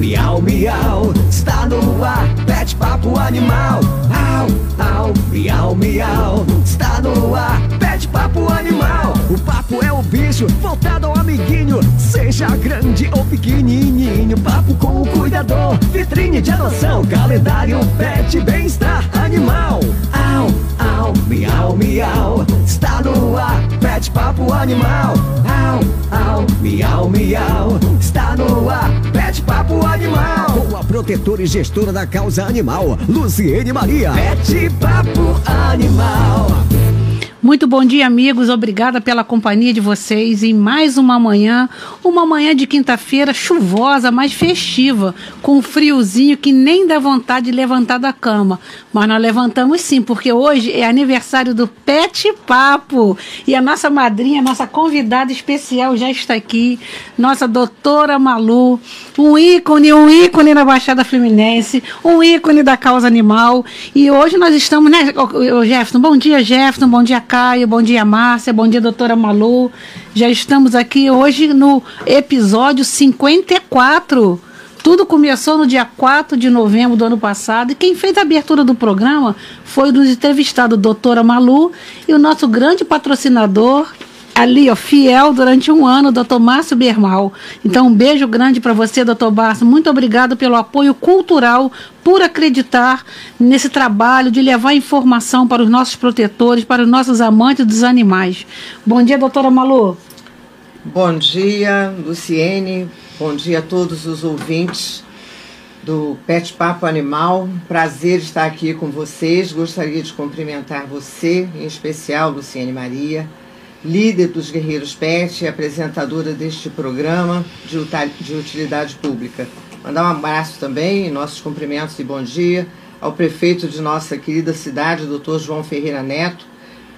miau, miau. Está no ar, pet papo animal. Au, au, miau, miau. Está no ar, pet papo animal. O papo é o bicho, voltado ao amiguinho. Seja grande ou pequenininho. Papo com o cuidador, vitrine de adoção. Calendário, pet, bem-estar animal. Au, au, miau, miau. Está no ar, pet papo animal. Au, au, miau, miau. Está no ar, pet papo animal. Com a protetora e gestora da causa animal, Luciene Maria. Pet papo animal. Muito bom dia, amigos. Obrigada pela companhia de vocês em mais uma manhã, uma manhã de quinta-feira chuvosa, mas festiva, com um friozinho que nem dá vontade de levantar da cama. Mas nós levantamos sim, porque hoje é aniversário do Pet Papo e a nossa madrinha, nossa convidada especial já está aqui, nossa doutora Malu, um ícone, um ícone na Baixada Fluminense, um ícone da causa animal. E hoje nós estamos, né, ô, Jefferson? Bom dia, Jefferson. Bom dia, Caio, bom dia Márcia, bom dia doutora Malu. Já estamos aqui hoje no episódio 54. Tudo começou no dia 4 de novembro do ano passado e quem fez a abertura do programa foi o entrevistado doutora Malu e o nosso grande patrocinador, ali, ó, fiel durante um ano, doutor Márcio Bermal. Então, um beijo grande para você, doutor Márcio. Muito obrigado pelo apoio cultural, por acreditar nesse trabalho de levar informação para os nossos protetores, para os nossos amantes dos animais. Bom dia, doutora Malu. Bom dia, Luciene. Bom dia a todos os ouvintes do Pet Papo Animal. Prazer estar aqui com vocês. Gostaria de cumprimentar você, em especial, Luciene Maria líder dos Guerreiros Pet e apresentadora deste programa de, de utilidade pública. Mandar um abraço também, nossos cumprimentos e bom dia ao prefeito de nossa querida cidade, doutor João Ferreira Neto,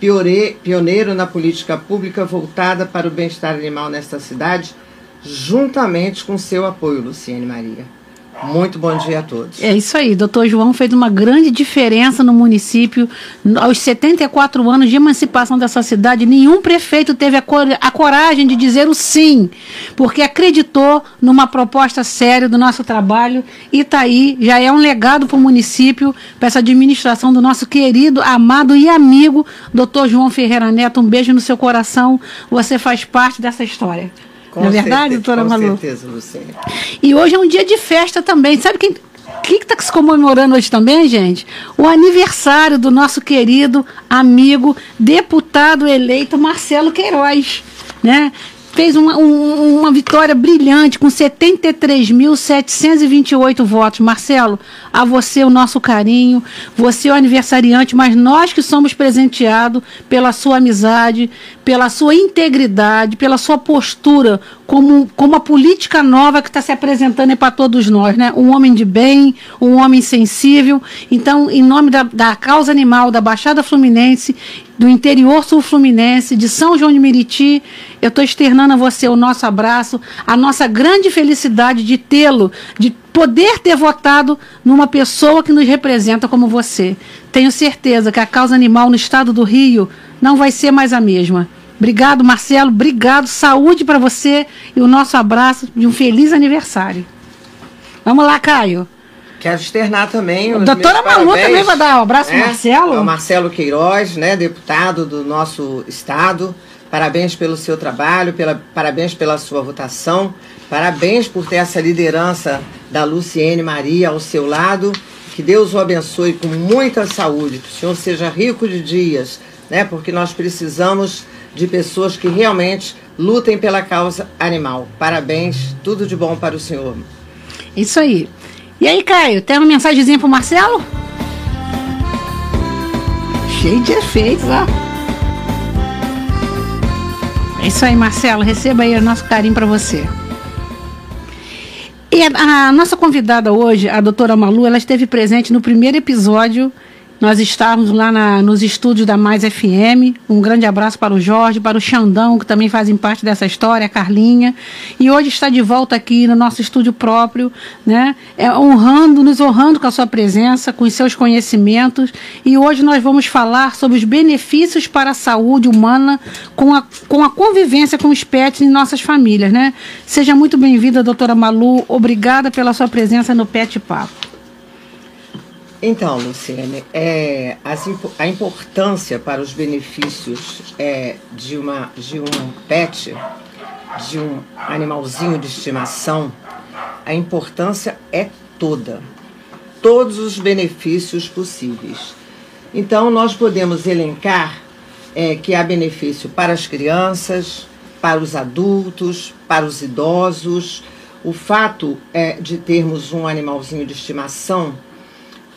pioneiro na política pública voltada para o bem-estar animal nesta cidade, juntamente com seu apoio, Luciene Maria. Muito bom dia a todos. É isso aí, doutor João fez uma grande diferença no município. Aos 74 anos de emancipação dessa cidade, nenhum prefeito teve a, cor a coragem de dizer o sim, porque acreditou numa proposta séria do nosso trabalho. E está aí, já é um legado para o município, para essa administração do nosso querido, amado e amigo, doutor João Ferreira Neto. Um beijo no seu coração, você faz parte dessa história. Com Não é verdade, doutora Malu? Com certeza, Luciana. E hoje é um dia de festa também. Sabe quem que está se comemorando hoje também, gente? O aniversário do nosso querido amigo, deputado eleito Marcelo Queiroz. Né? Fez uma, um, uma vitória brilhante com 73.728 votos. Marcelo, a você o nosso carinho, você é o aniversariante, mas nós que somos presenteados pela sua amizade, pela sua integridade, pela sua postura como, como a política nova que está se apresentando para todos nós, né? Um homem de bem, um homem sensível. Então, em nome da, da causa animal da Baixada Fluminense, do interior sul fluminense, de São João de Meriti, eu estou externando a você o nosso abraço, a nossa grande felicidade de tê-lo, de poder ter votado numa pessoa que nos representa como você. Tenho certeza que a causa animal no estado do Rio não vai ser mais a mesma. Obrigado, Marcelo. Obrigado. Saúde para você e o nosso abraço de um feliz aniversário. Vamos lá, Caio. Quero externar também. A doutora Malu também vai dar um abraço né? Marcelo. Ao Marcelo Queiroz, né, deputado do nosso estado. Parabéns pelo seu trabalho, pela, parabéns pela sua votação, parabéns por ter essa liderança da Luciene Maria ao seu lado. Que Deus o abençoe com muita saúde, que o senhor seja rico de dias, né? Porque nós precisamos de pessoas que realmente lutem pela causa animal. Parabéns, tudo de bom para o senhor. Isso aí. E aí, Caio, tem uma mensagenzinha pro Marcelo? Cheio de efeitos, ó. É isso aí, Marcelo. Receba aí o nosso carinho para você. E a, a, nossa convidada hoje, a doutora Malu, ela esteve presente no primeiro episódio nós estarmos lá na, nos estúdios da Mais FM. Um grande abraço para o Jorge, para o Xandão, que também fazem parte dessa história, a Carlinha. E hoje está de volta aqui no nosso estúdio próprio, né? É, honrando, nos honrando com a sua presença, com os seus conhecimentos. E hoje nós vamos falar sobre os benefícios para a saúde humana com a, com a convivência com os pets em nossas famílias, né? Seja muito bem-vinda, doutora Malu. Obrigada pela sua presença no Pet Papo. Então, Luciene, é, as, a importância para os benefícios é, de, uma, de um pet, de um animalzinho de estimação, a importância é toda. Todos os benefícios possíveis. Então, nós podemos elencar é, que há benefício para as crianças, para os adultos, para os idosos. O fato é, de termos um animalzinho de estimação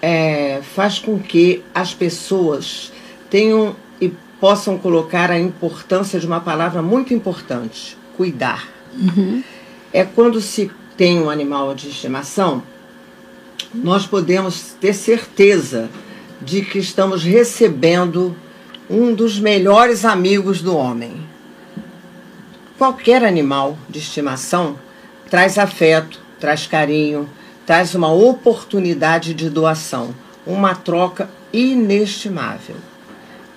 é, faz com que as pessoas tenham e possam colocar a importância de uma palavra muito importante: cuidar. Uhum. É quando se tem um animal de estimação, nós podemos ter certeza de que estamos recebendo um dos melhores amigos do homem. Qualquer animal de estimação traz afeto, traz carinho, traz uma oportunidade de doação, uma troca inestimável.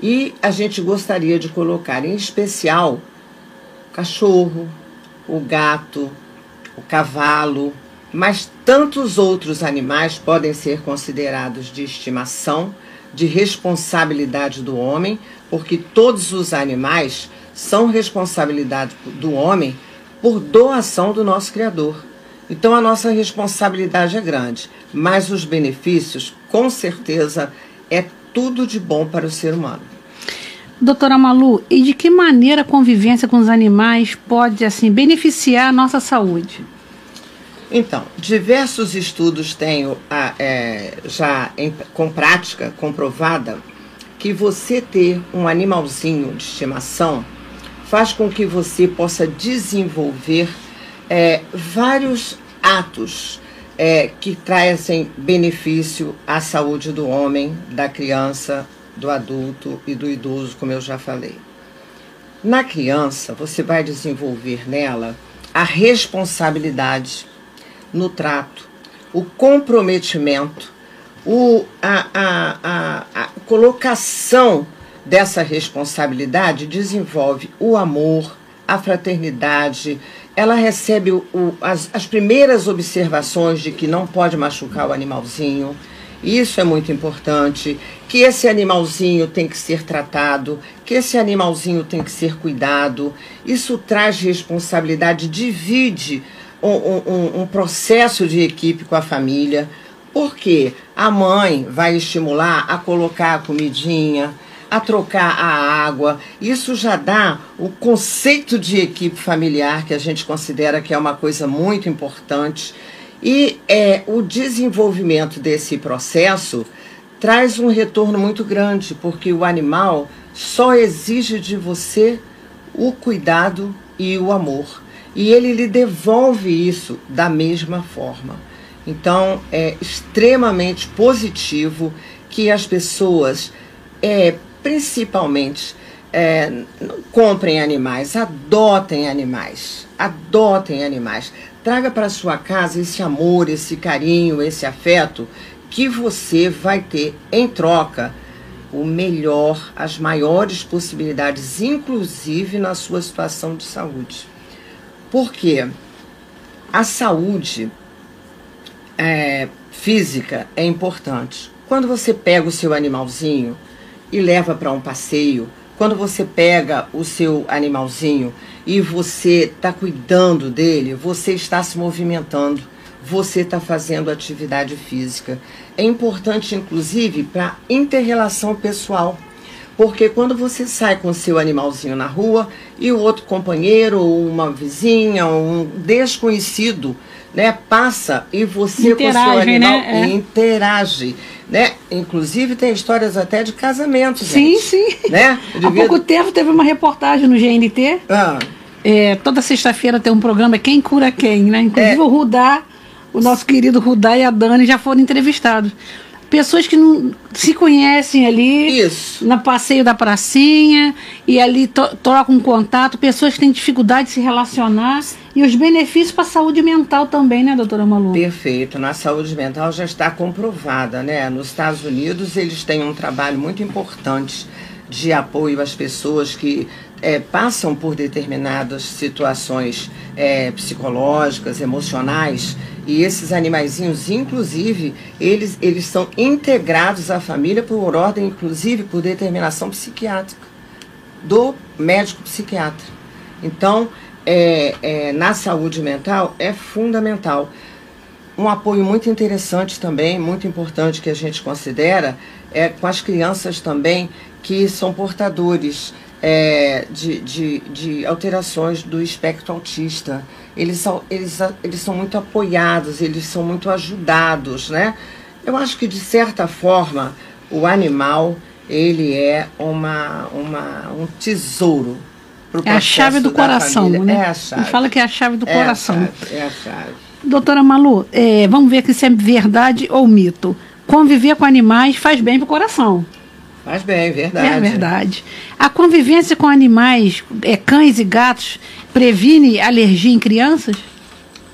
E a gente gostaria de colocar em especial o cachorro, o gato, o cavalo, mas tantos outros animais podem ser considerados de estimação, de responsabilidade do homem, porque todos os animais são responsabilidade do homem por doação do nosso Criador. Então a nossa responsabilidade é grande, mas os benefícios, com certeza, é tudo de bom para o ser humano. Doutora Malu, e de que maneira a convivência com os animais pode assim beneficiar a nossa saúde? Então, diversos estudos têm é, já em, com prática comprovada que você ter um animalzinho de estimação faz com que você possa desenvolver é, vários atos é, que trazem benefício à saúde do homem, da criança, do adulto e do idoso, como eu já falei. Na criança, você vai desenvolver nela a responsabilidade no trato, o comprometimento, o, a, a, a, a colocação dessa responsabilidade desenvolve o amor, a fraternidade, ela recebe o, as, as primeiras observações de que não pode machucar o animalzinho. Isso é muito importante. Que esse animalzinho tem que ser tratado, que esse animalzinho tem que ser cuidado. Isso traz responsabilidade, divide um, um, um processo de equipe com a família. Porque a mãe vai estimular a colocar a comidinha, a trocar a água. Isso já dá o conceito de equipe familiar, que a gente considera que é uma coisa muito importante. E é, o desenvolvimento desse processo traz um retorno muito grande, porque o animal só exige de você o cuidado e o amor. E ele lhe devolve isso da mesma forma. Então, é extremamente positivo que as pessoas é, principalmente, é, comprem animais, adotem animais, adotem animais. Traga para sua casa esse amor, esse carinho, esse afeto que você vai ter em troca o melhor, as maiores possibilidades, inclusive na sua situação de saúde. Porque a saúde é, física é importante. Quando você pega o seu animalzinho, e leva para um passeio, quando você pega o seu animalzinho e você está cuidando dele, você está se movimentando, você está fazendo atividade física. É importante, inclusive, para interrelação pessoal. Porque quando você sai com seu animalzinho na rua e o outro companheiro, ou uma vizinha, ou um desconhecido, né, passa e você interage, com o seu animal né? é. interage né? Inclusive tem histórias até de casamento, sim, gente. Sim, sim. Né? Há pouco tempo teve uma reportagem no GNT. Ah. É, toda sexta-feira tem um programa Quem Cura Quem, né? Inclusive É. o Rudá, o nosso querido Rudá e a Dani já foram entrevistados. pessoas que não se conhecem ali Isso. na passeio da pracinha e ali to trocam contato, pessoas que têm dificuldade de se relacionar e os benefícios para a saúde mental também, né, doutora Malu? Perfeito. Na saúde mental já está comprovada, né? Nos Estados Unidos eles têm um trabalho muito importante de apoio às pessoas que é, passam por determinadas situações é, psicológicas, emocionais, e esses animaizinhos, inclusive, eles, eles são integrados à família por ordem, inclusive, por determinação psiquiátrica do médico psiquiatra. Então, é, é, na saúde mental é fundamental. Um apoio muito interessante também, muito importante que a gente considera, é com as crianças também que são portadores é, de, de, de alterações do espectro autista. Eles são, eles, eles são muito apoiados, eles são muito ajudados, né? Eu acho que, de certa forma, o animal, ele é uma, uma, um tesouro é a chave do coração, família. né? É a chave. Ele fala que é a chave do é coração. A chave, é a chave. Doutora Malu, é, vamos ver aqui se é verdade ou mito. Conviver com animais faz bem para o coração. Faz bem, verdade. É verdade. A convivência com animais, é, cães e gatos, previne alergia em crianças?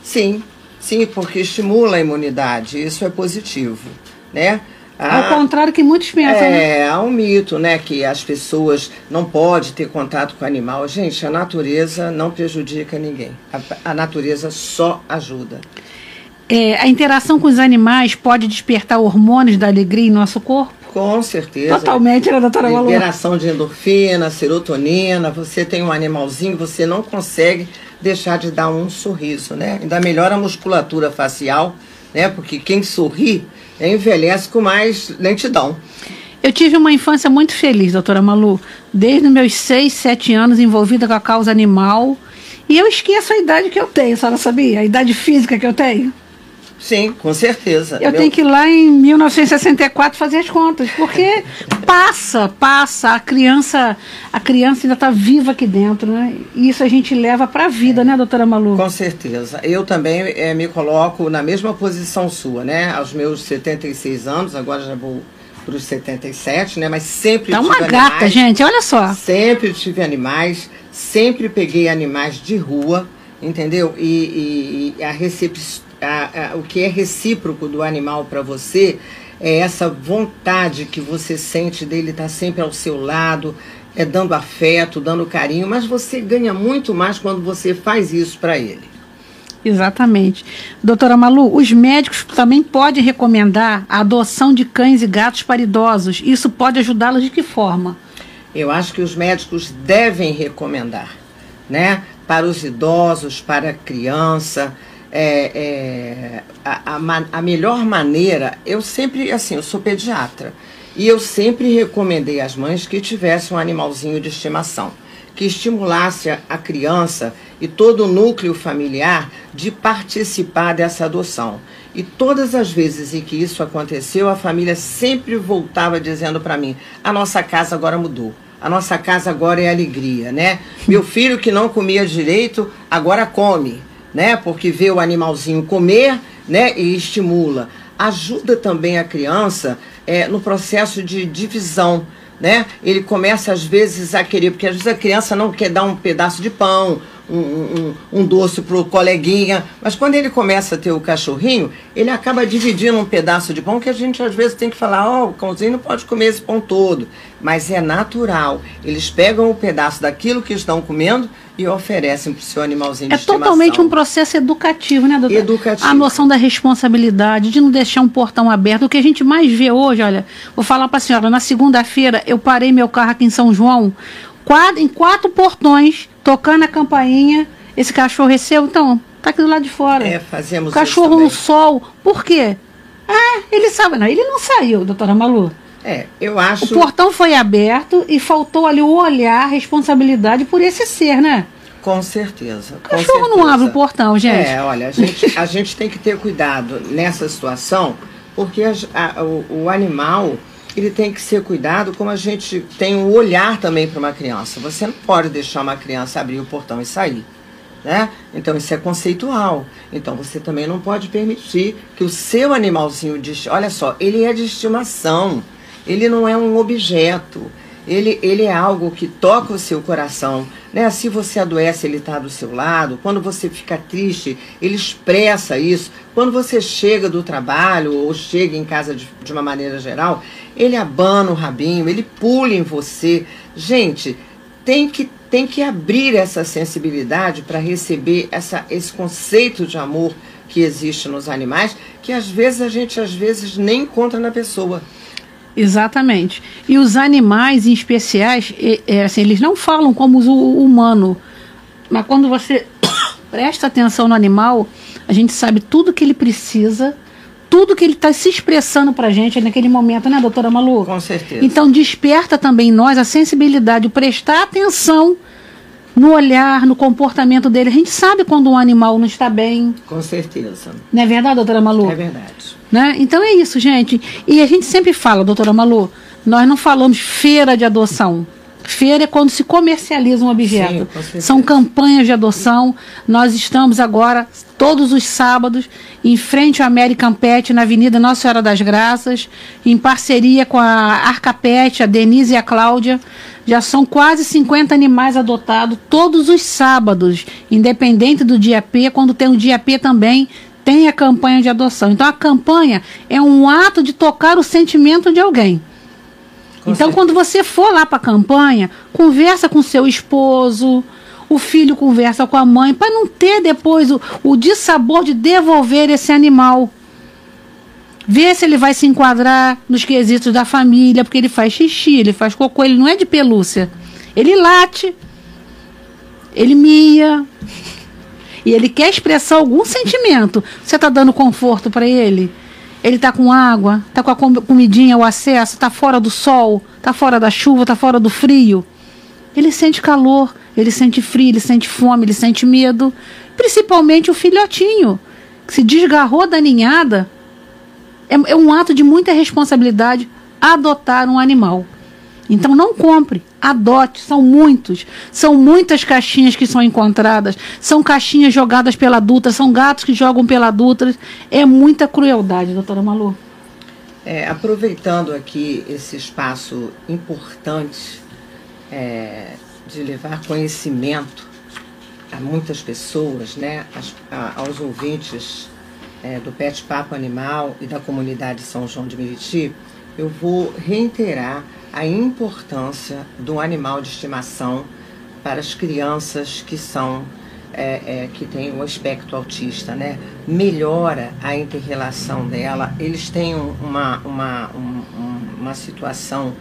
Sim, sim, porque estimula a imunidade. Isso é positivo, né? Ao contrário que muitos pensam. É, né? há um mito, né, que as pessoas não podem ter contato com o animal. Gente, a natureza não prejudica ninguém. A, a natureza só ajuda. É, a interação com os animais pode despertar hormônios da alegria em nosso corpo? Com certeza. Totalmente, né, doutora Malu? Liberação de endorfina, serotonina. Você tem um animalzinho, você não consegue deixar de dar um sorriso, né? Ainda melhora a musculatura facial, né? Porque quem sorri envelhece com mais lentidão. Eu tive uma infância muito feliz, doutora Malu. Desde meus 6, 7 anos envolvida com a causa animal. E eu esqueço a idade que eu tenho, a senhora sabia? A idade física que eu tenho. Sim, com certeza. Eu Meu... tenho que ir lá em 1964 fazer as contas, porque passa, passa, a criança, a criança ainda está viva aqui dentro, né? E isso a gente leva para a vida, é. né, doutora Malu? Com certeza. Eu também é, me coloco na mesma posição sua, né? Aos meus 76 anos, agora já vou para os 77, né? Mas sempre tá uma animais, gata, gente, olha só. Sempre tive animais, sempre peguei animais de rua, entendeu? E, e, e a recepção a, a, o que é recíproco do animal para você é essa vontade que você sente dele estar tá sempre ao seu lado, é dando afeto, dando carinho, mas você ganha muito mais quando você faz isso para ele. Exatamente. Doutora Malu, os médicos também podem recomendar a adoção de cães e gatos para idosos. Isso pode ajudá-los de que forma? Eu acho que os médicos devem recomendar, né? Para os idosos, para a criança, é, é, a, a, a, melhor maneira, eu sempre, assim, eu sou pediatra, e eu sempre recomendei às mães que tivesse um animalzinho de estimação, que estimulasse a, a criança e todo o núcleo familiar de participar dessa adoção. E todas as vezes em que isso aconteceu, a família sempre voltava dizendo para mim: a nossa casa agora mudou. A nossa casa agora é alegria, né? Meu filho que não comia direito, agora come né? Porque vê o animalzinho comer, né? E estimula. Ajuda também a criança é, no processo de divisão, né? Ele começa às vezes a querer, porque às vezes a criança não quer dar um pedaço de pão, um, um, um doce para o coleguinha, mas quando ele começa a ter o cachorrinho, ele acaba dividindo um pedaço de pão que a gente às vezes tem que falar, ó, oh, o cãozinho não pode comer esse pão todo, mas é natural. Eles pegam um pedaço daquilo que estão comendo e oferecem para o seu animalzinho de É estimação. totalmente um processo educativo, né, doutor? Educativo. A noção da responsabilidade, de não deixar um portão aberto. O que a gente mais vê hoje, olha, vou falar para a senhora, na segunda-feira eu parei meu carro aqui em São João, quatro, em quatro portões, tocando a campainha, esse cachorro recebeu, então, tá aqui do lado de fora. É, fazemos o Cachorro no sol. Por quê? Ah, ele sabe, não, ele não saiu, doutora Malu. É, eu acho. O portão foi aberto e faltou ali o olhar, a responsabilidade por esse ser, né? Com certeza. O cachorro não abre o portão, gente. É, olha, a gente, a gente tem que ter cuidado nessa situação, porque a, a, o, o, animal ele tem que ser cuidado como a gente tem um olhar também para uma criança. Você não pode deixar uma criança abrir o portão e sair. Né? Então isso é conceitual. Então você também não pode permitir que o seu animalzinho de, olha só, ele é de estimação. Ele não é um objeto. Ele, ele é algo que toca o seu coração. Né? Se você adoece, ele está do seu lado. Quando você fica triste, ele expressa isso. Quando você chega do trabalho ou chega em casa de, de uma maneira geral, ele abana o rabinho, ele pula em você. Gente, tem que, tem que abrir essa sensibilidade para receber essa, esse conceito de amor que existe nos animais, que às vezes a gente às vezes nem encontra na pessoa. Exatamente. E os animais, em especiais, é, é, assim, eles não falam como o humano. Mas quando você presta atenção no animal, a gente sabe tudo que ele precisa, tudo que ele está se expressando para a gente naquele momento, né, doutora Malu? Com certeza. Então desperta também em nós a sensibilidade, o prestar atenção no olhar, no comportamento dele. A gente sabe quando um animal não está bem. Com certeza. Não é verdade, doutora Malu? É verdade. Né? Então é isso, gente. E a gente sempre fala, doutora Malu, nós não falamos feira de adoção. Feira é quando se comercializa um objeto. Sim, São campanhas de adoção. Nós estamos agora, todos os sábados, em frente ao American Pet, na Avenida Nossa Senhora das Graças, em parceria com a Arcapet, a Denise e a Cláudia. Já são quase 50 animais adotados todos os sábados, independente do dia P. Quando tem o dia P também, tem a campanha de adoção. Então a campanha é um ato de tocar o sentimento de alguém. Com então certeza. quando você for lá para a campanha, conversa com seu esposo, o filho conversa com a mãe, para não ter depois o, o dissabor de devolver esse animal. Vê se ele vai se enquadrar nos quesitos da família, porque ele faz xixi, ele faz cocô, ele não é de pelúcia. Ele late, ele mia, e ele quer expressar algum sentimento, você está dando conforto para ele? Ele está com água, está com a comidinha, o acesso, está fora do sol, está fora da chuva, está fora do frio. Ele sente calor, ele sente frio, ele sente fome, ele sente medo. Principalmente o filhotinho, que se desgarrou da ninhada. É, é um ato de muita responsabilidade adotar um animal. Então não compre, adote, são muitos. São muitas caixinhas que são encontradas, são caixinhas jogadas pela adulta, são gatos que jogam pela adulta. É muita crueldade, doutora Malu. É, aproveitando aqui esse espaço importante é, de levar conhecimento a muitas pessoas, né, as, a, aos ouvintes é, do Pet Papo Animal e da comunidade São João de Meriti, eu vou reiterar a importância do animal de estimação para as crianças que são é, é, que têm o aspecto autista, né? Melhora a interrelação dela. Eles têm uma, uma, um, uma situação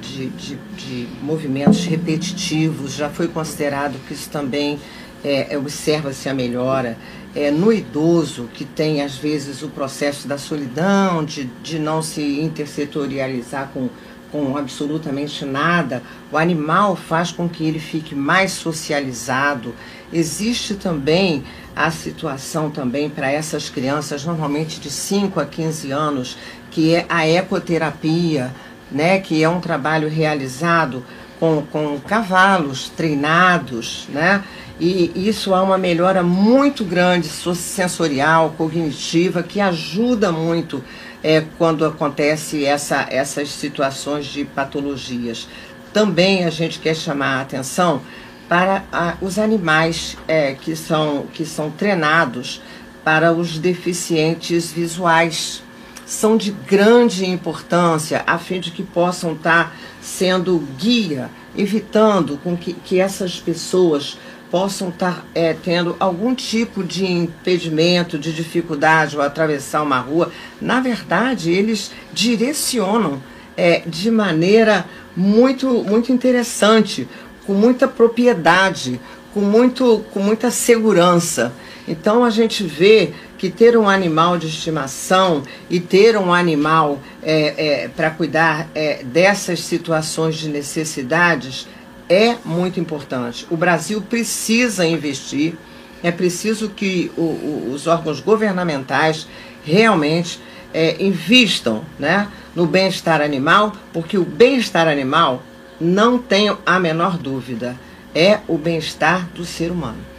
de, de, de, movimentos repetitivos. Já foi considerado que isso também é, observa-se a melhora. É, no idoso, que tem às vezes o processo da solidão, de, de não se intersetorializar com com absolutamente nada, o animal faz com que ele fique mais socializado. Existe também a situação também para essas crianças, normalmente de 5 a 15 anos, que é a ecoterapia, né, que é um trabalho realizado com, com cavalos treinados, né? E isso há uma melhora muito grande sensorial, cognitiva, que ajuda muito é, quando acontece essa, essas situações de patologias. Também a gente quer chamar a atenção para a, os animais é, que, são, que são treinados para os deficientes visuais. São de grande importância a fim de que possam estar sendo guia, evitando com que, que essas pessoas possam estar é, tendo algum tipo de impedimento, de dificuldade ao atravessar uma rua. Na verdade, eles direcionam é, de maneira muito, muito interessante, com muita propriedade, com, muito, com muita segurança. Então a gente vê que ter um animal de estimação e ter um animal é, é, para cuidar é, dessas situações de necessidades é muito importante. O Brasil precisa investir, é preciso que o, o, os órgãos governamentais realmente é, invistam né, no bem-estar animal, porque o bem-estar animal, não tenho a menor dúvida, é o bem-estar do ser humano.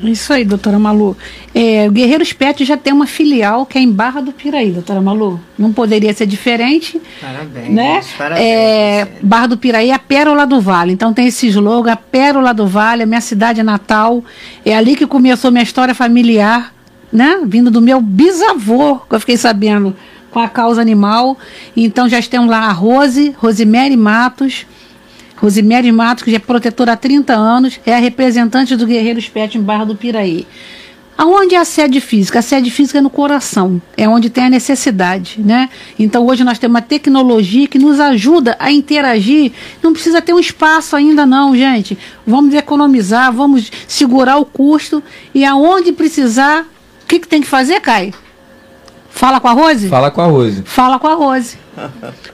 Isso aí, doutora Malu. É, o Guerreiros Pet já tem uma filial que é em Barra do Piraí, doutora Malu. Não poderia ser diferente. Parabéns. Né? Parabéns. É, Barra do Piraí é a Pérola do Vale. Então tem esse slogan, a Pérola do Vale, a minha cidade natal. É ali que começou minha história familiar, né? Vindo do meu bisavô, que eu fiquei sabendo, com a causa animal. Então já temos lá a Rose, Rosemary Matos Rosemary Matos, que já é protetora há 30 anos, é a representante do Guerreiros Pet em Barra do Piraí. Aonde é a sede física? A sede física é no coração, é onde tem a necessidade, né? Então hoje nós temos uma tecnologia que nos ajuda a interagir. Não precisa ter um espaço ainda não, gente. Vamos economizar, vamos segurar o custo e aonde precisar, o que, que tem que fazer, Caio? Fala com a Rose? Fala com a Rose. Fala com a Rose.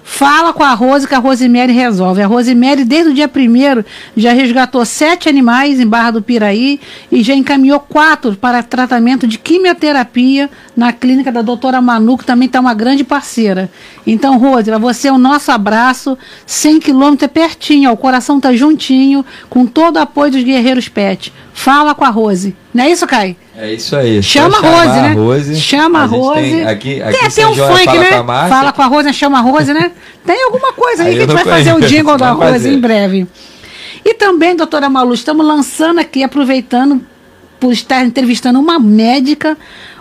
Fala com a Rose que a Rosemary resolve. A Rosemary, desde o dia primeiro, já resgatou sete animais em Barra do Piraí e já encaminhou quatro para tratamento de quimioterapia na clínica da doutora Manu, que também está uma grande parceira. Então, Rose, para você é o nosso abraço. 100 quilômetros é pertinho, ó, o coração está juntinho, com todo o apoio dos Guerreiros Pet. Fala com a Rose. Não é isso, Kai? É isso aí. Chama a Rose, né? Rose. Chama a, Rose. Tem, aqui, aqui tem até um funk, né? Fala com a Rose, chama a Rose, né? Tem alguma coisa aí, Aí que a eu gente vai não fazer o conheço. jingle da Vamos Rose fazer. em breve. E também, doutora Malu, estamos lançando aqui, aproveitando por estar entrevistando uma médica,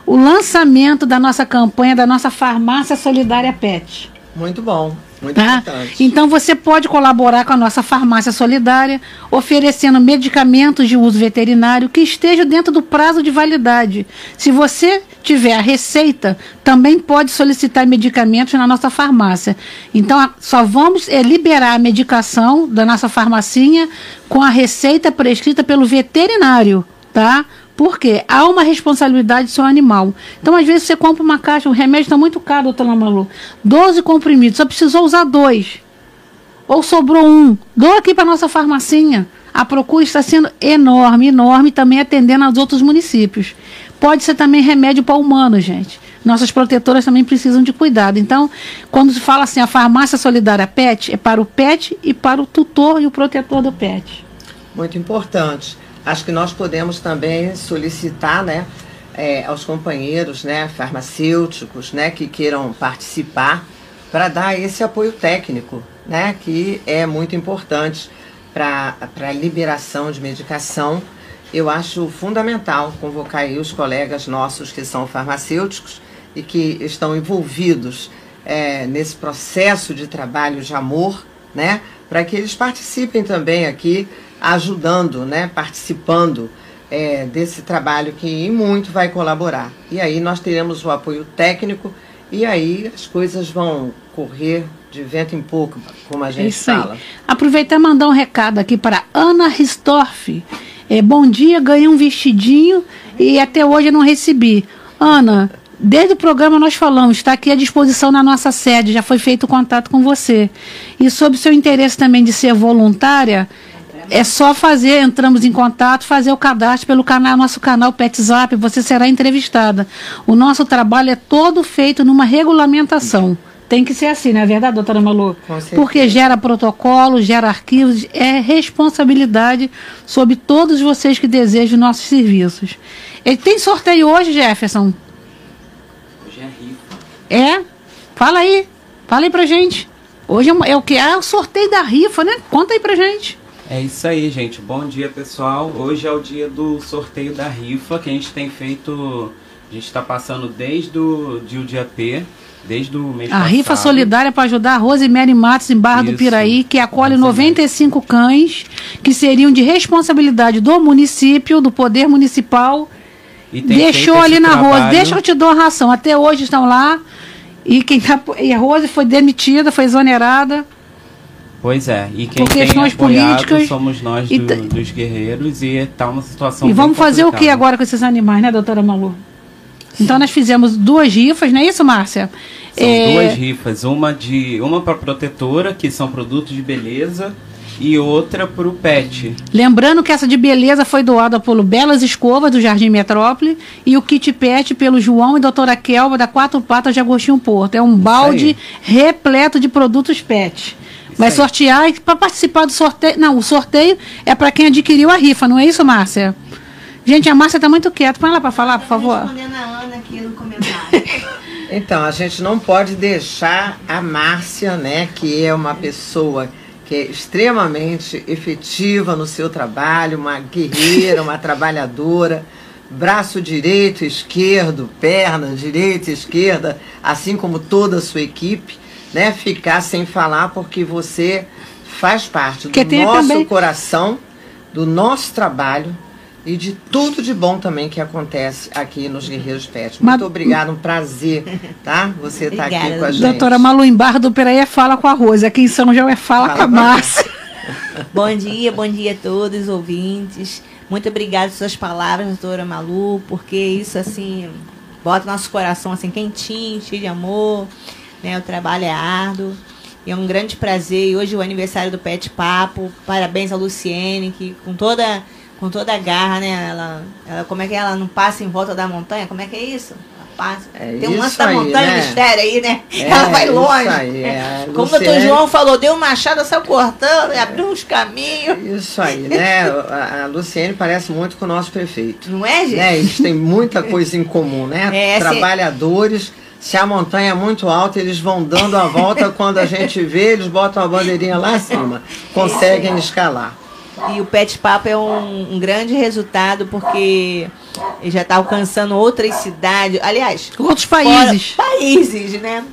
o lançamento da nossa campanha, da nossa farmácia solidária PET. Muito bom, muito Tá? importante. Então você pode colaborar com a nossa farmácia solidária, oferecendo medicamentos de uso veterinário que estejam dentro do prazo de validade. Se você tiver a receita, também pode solicitar medicamentos na nossa farmácia. Então só vamos eh, liberar a medicação da nossa farmacinha com a receita prescrita pelo veterinário, tá? Porque há uma responsabilidade do seu animal. Então, às vezes, você compra uma caixa, o remédio está muito caro, doutora Malu. 12 comprimidos, só precisou usar dois. Ou sobrou um. Dou aqui para nossa farmacinha. A procura está sendo enorme, enorme, também atendendo aos outros municípios. Pode ser também remédio para humanos, gente. Nossas protetoras também precisam de cuidado. Então, quando se fala assim, a farmácia solidária PET, é para o PET e para o tutor e o protetor do PET. Muito importante. Acho que nós podemos também solicitar, né, eh, aos companheiros, né, farmacêuticos, né, que queiram participar, para dar esse apoio técnico, né, que é muito importante para a liberação de medicação. Eu acho fundamental convocar aí os colegas nossos que são farmacêuticos e que estão envolvidos eh, nesse processo de trabalho de amor, né, para que eles participem também aqui, ajudando, né, participando eh, desse trabalho que em muito vai colaborar. E aí nós teremos o apoio técnico e aí as coisas vão correr de vento em pouco, como a É gente fala. aí. Aproveitar e mandar um recado aqui para Ana Ristorff. É, bom dia, ganhei um vestidinho e até hoje eu não recebi. Ana, desde o programa nós falamos, está aqui à disposição na nossa sede, já foi feito o contato com você. E sobre o seu interesse também de ser voluntária, é só fazer, entramos em contato, fazer o cadastro pelo canal, nosso canal PetZap, você será entrevistada. O nosso trabalho é todo feito numa regulamentação. Tem que ser assim, não é verdade, doutora Malu? Com certeza. Porque gera protocolo, gera arquivos, é responsabilidade sobre todos vocês que desejam nossos serviços. E tem sorteio hoje, Jefferson? Hoje é rifa. É? Fala aí. Fala aí pra gente. Hoje é, é o que? É o sorteio da rifa, né? Conta aí pra gente. É isso aí, gente. Bom dia, pessoal. Hoje é o dia do sorteio da rifa que a gente tem feito. A gente está passando desde o de o dia P, desde o mês A passado. rifa solidária para ajudar a Rosemary Matos em Barra do Isso. Piraí, que acolhe Rosemary. 95 cães que seriam de responsabilidade do município, do poder municipal. Tem Deixou ali na Rose, trabalho- deixa eu te dou a ração. Até hoje estão lá. E, quem tá, e a Rose foi demitida, foi exonerada. Pois é, e quem Por tem questões apoiado políticas somos nós do- dos guerreiros e tá uma situação e vamos fazer o que agora com esses animais, né, doutora Malu? Então nós fizemos duas rifas, não é isso, Márcia? São É, duas rifas, uma de uma para protetora, que são produtos de beleza, e outra para o pet. Lembrando que essa de beleza foi doada pelo Belas Escovas, do Jardim Metrópole, e o Kit Pet pelo João e doutora Kelva, da Quatro Patas de Agostinho Porto. É um balde repleto de produtos pet. Vai aí. sortear e para participar do sorteio. Não, o sorteio é para quem adquiriu a rifa, não é isso, Márcia? Gente, a Márcia está muito quieta. Põe ela para falar, por favor. respondendo a Ana aqui no comentário. Então, a gente não pode deixar a Márcia, né, que é uma pessoa que é extremamente efetiva no seu trabalho, uma guerreira, uma trabalhadora, braço direito, esquerdo, perna direita, esquerda, assim como toda a sua equipe, né, ficar sem falar porque você faz parte do Que nosso também- coração, do nosso trabalho e de tudo de bom também que acontece aqui nos Guerreiros Pet. Muito Mas- obrigada, um prazer, tá? Você estar aqui Obrigada, com a gente. Doutora Malu em Barra do Piraí é fala com a Rose. Aqui em São João é fala, Fala com a Márcia. bom dia, bom dia a todos os ouvintes. Muito obrigada pelas suas palavras, doutora Malu, porque isso assim bota nosso coração assim quentinho, cheio de amor. Né? O trabalho é árduo. E é um grande prazer. E hoje é o aniversário do Pet Papo. Parabéns a Luciene, que com toda, com toda a garra, né? Ela, ela, como é que é? ela não passa em volta da montanha? Como é que é isso? Passa. É Tem um lance da montanha né? mistério aí, né? É, ela vai isso longe. aí, é. Como o doutor João falou, deu uma machada, saiu cortando, abriu uns caminhos. Isso aí, né? A, Luciene parece muito com o nosso prefeito. Não é, gente? Né? Eles têm muita coisa em comum, né? É, se- Trabalhadores. Se a montanha é muito alta, eles vão dando a volta. Quando a gente vê, eles botam a bandeirinha lá acima. Conseguem escalar. E o Pet Papo é um, um grande resultado porque ele já está alcançando outras cidades. Aliás, Outros países. países, né?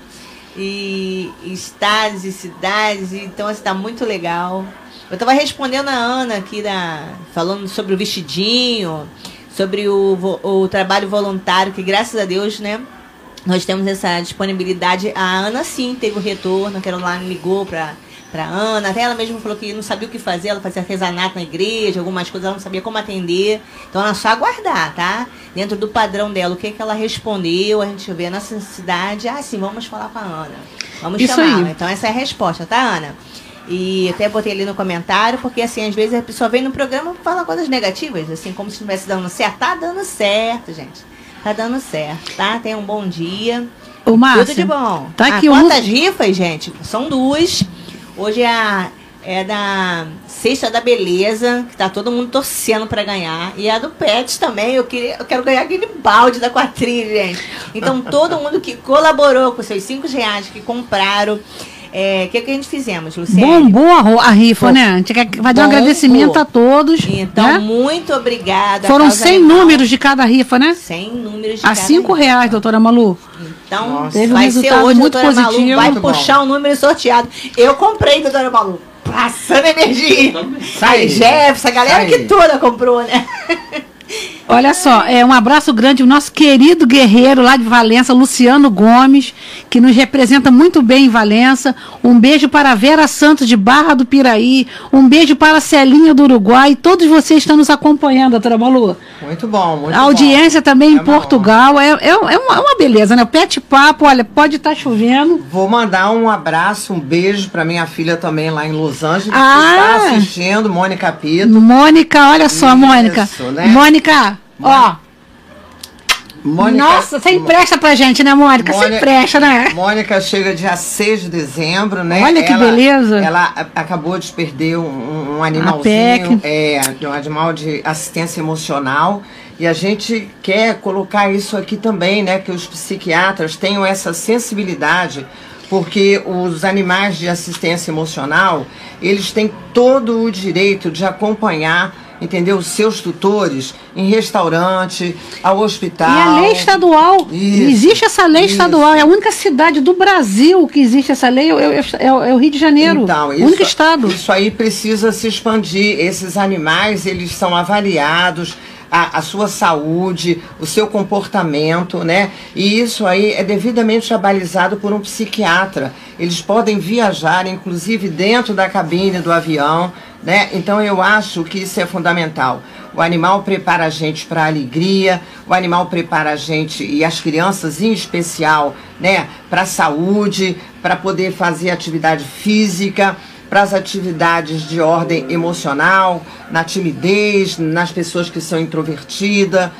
E estados e cidades. Então, está muito legal. Eu estava respondendo a Ana aqui, da, falando sobre o vestidinho, sobre o, o trabalho voluntário, que graças a Deus, né? Nós temos essa disponibilidade. A Ana sim teve o retorno, que ela lá me ligou para para Ana, até ela mesma falou que não sabia o que fazer, ela fazia artesanato na igreja, algumas coisas ela não sabia como atender. Então ela só aguardar, tá? Dentro do padrão dela, o que que ela respondeu, a gente vê a necessidade, ah, sim, vamos falar com a Ana. Vamos Isso chamá-la. Então essa é a resposta, tá, Ana? E até botei ali no comentário, porque assim, às vezes a pessoa vem no programa e fala coisas negativas, assim, como se estivesse dando certo. Tá dando certo, gente. Tá dando certo, tá? Tenha um bom dia. Ô, Márcia, Tudo de bom. Tá Ah, aqui um- quantas rifas, gente? São duas. Hoje é a é da Sexta da Beleza, que tá todo mundo torcendo pra ganhar. E a do Pets também. Eu, queria, eu quero ganhar aquele balde da quatrilha, gente. Então, todo mundo que colaborou com seus cinco reais, que compraram. é, O que, que a gente fizemos, Luciane? Bombou a, a rifa, né? A gente quer fazer um agradecimento a todos. Então, né? muito obrigada. Foram Causa 100 Animal. números de cada rifa, né? 100 números de A cada 5 rifa. reais, doutora Malu. Então, Nossa. Teve um vai ser hoje, muito doutora Malu positivo. vai Muito puxar o número sorteado. Eu comprei, doutora Malu. Passando energia. Sai. Aí, Jefferson, a galera Sai. que toda comprou, né? Olha só, é um abraço grande ao nosso querido guerreiro lá de Valença, Luciano Gomes, que nos representa muito bem em Valença. Um beijo para a Vera Santos de Barra do Piraí. Um beijo para a Celinha do Uruguai. Todos vocês estão nos acompanhando, doutora Malu. Muito bom, muito a audiência bom. também É em Portugal. É, é, é uma, é uma beleza, né? O Pet Papo, olha, pode estar chovendo. Vou mandar um abraço, um beijo para minha filha também lá em Los Angeles, Ah. que está assistindo, Mônica Pito. Mônica, olha só, Isso, Mônica. né? Mônica, ó. Mônica, Nossa, você empresta pra gente, né, Mônica? Você Mônica- empresta, né? Mônica chega dia 6 de dezembro, né? Olha que Ela- beleza. Ela acabou de perder um, um animalzinho, é, um animal de assistência emocional. E a gente quer colocar isso aqui também, né? Que os psiquiatras tenham essa sensibilidade, porque os animais de assistência emocional, eles têm todo o direito de acompanhar, entendeu? Os seus tutores em restaurante, ao hospital. E a lei estadual. Isso, existe essa lei isso. estadual. É a única cidade do Brasil que existe essa lei. É, o- é o- é Rio de Janeiro. Então, o isso, único estado. Isso aí precisa se expandir. Esses animais, eles são avaliados, a, a sua saúde, o seu comportamento, né? E isso aí é devidamente abalizado por um psiquiatra. Eles podem viajar, inclusive dentro da cabine do avião, né? Então eu acho que isso é fundamental. O animal prepara a gente para alegria, o animal prepara a gente e as crianças em especial, né, para saúde, para poder fazer atividade física, para as atividades de ordem emocional, na timidez, nas pessoas que são introvertidas,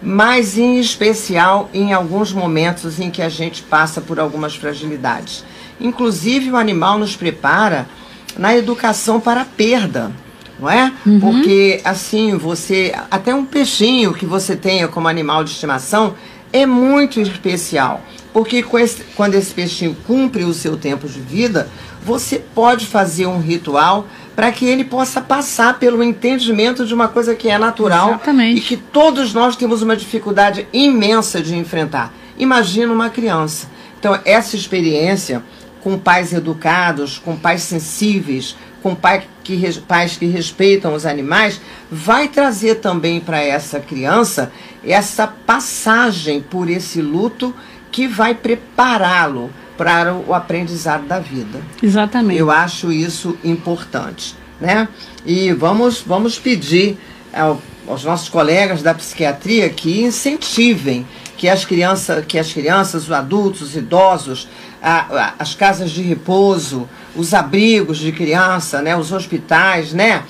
mas em especial em alguns momentos em que a gente passa por algumas fragilidades. Inclusive o animal nos prepara na educação para a perda. não é? Uhum. Porque assim, você. Até um peixinho que você tenha como animal de estimação é muito especial. Porque esse, quando esse peixinho cumpre o seu tempo de vida, você pode fazer um ritual para que ele possa passar pelo entendimento de uma coisa que é natural Exatamente. e que todos nós temos uma dificuldade imensa de enfrentar. Imagina uma criança. Então, essa experiência com pais educados, com pais sensíveis, com pai que, pais que respeitam os animais, vai trazer também para essa criança essa passagem por esse luto que vai prepará-lo para o aprendizado da vida. Exatamente. Eu acho isso importante, né? E vamos vamos pedir ao, aos nossos colegas da psiquiatria que incentivem que as crianças, que as crianças, os adultos, os idosos, a, a, as casas de repouso, os abrigos de criança, né, os hospitais, né,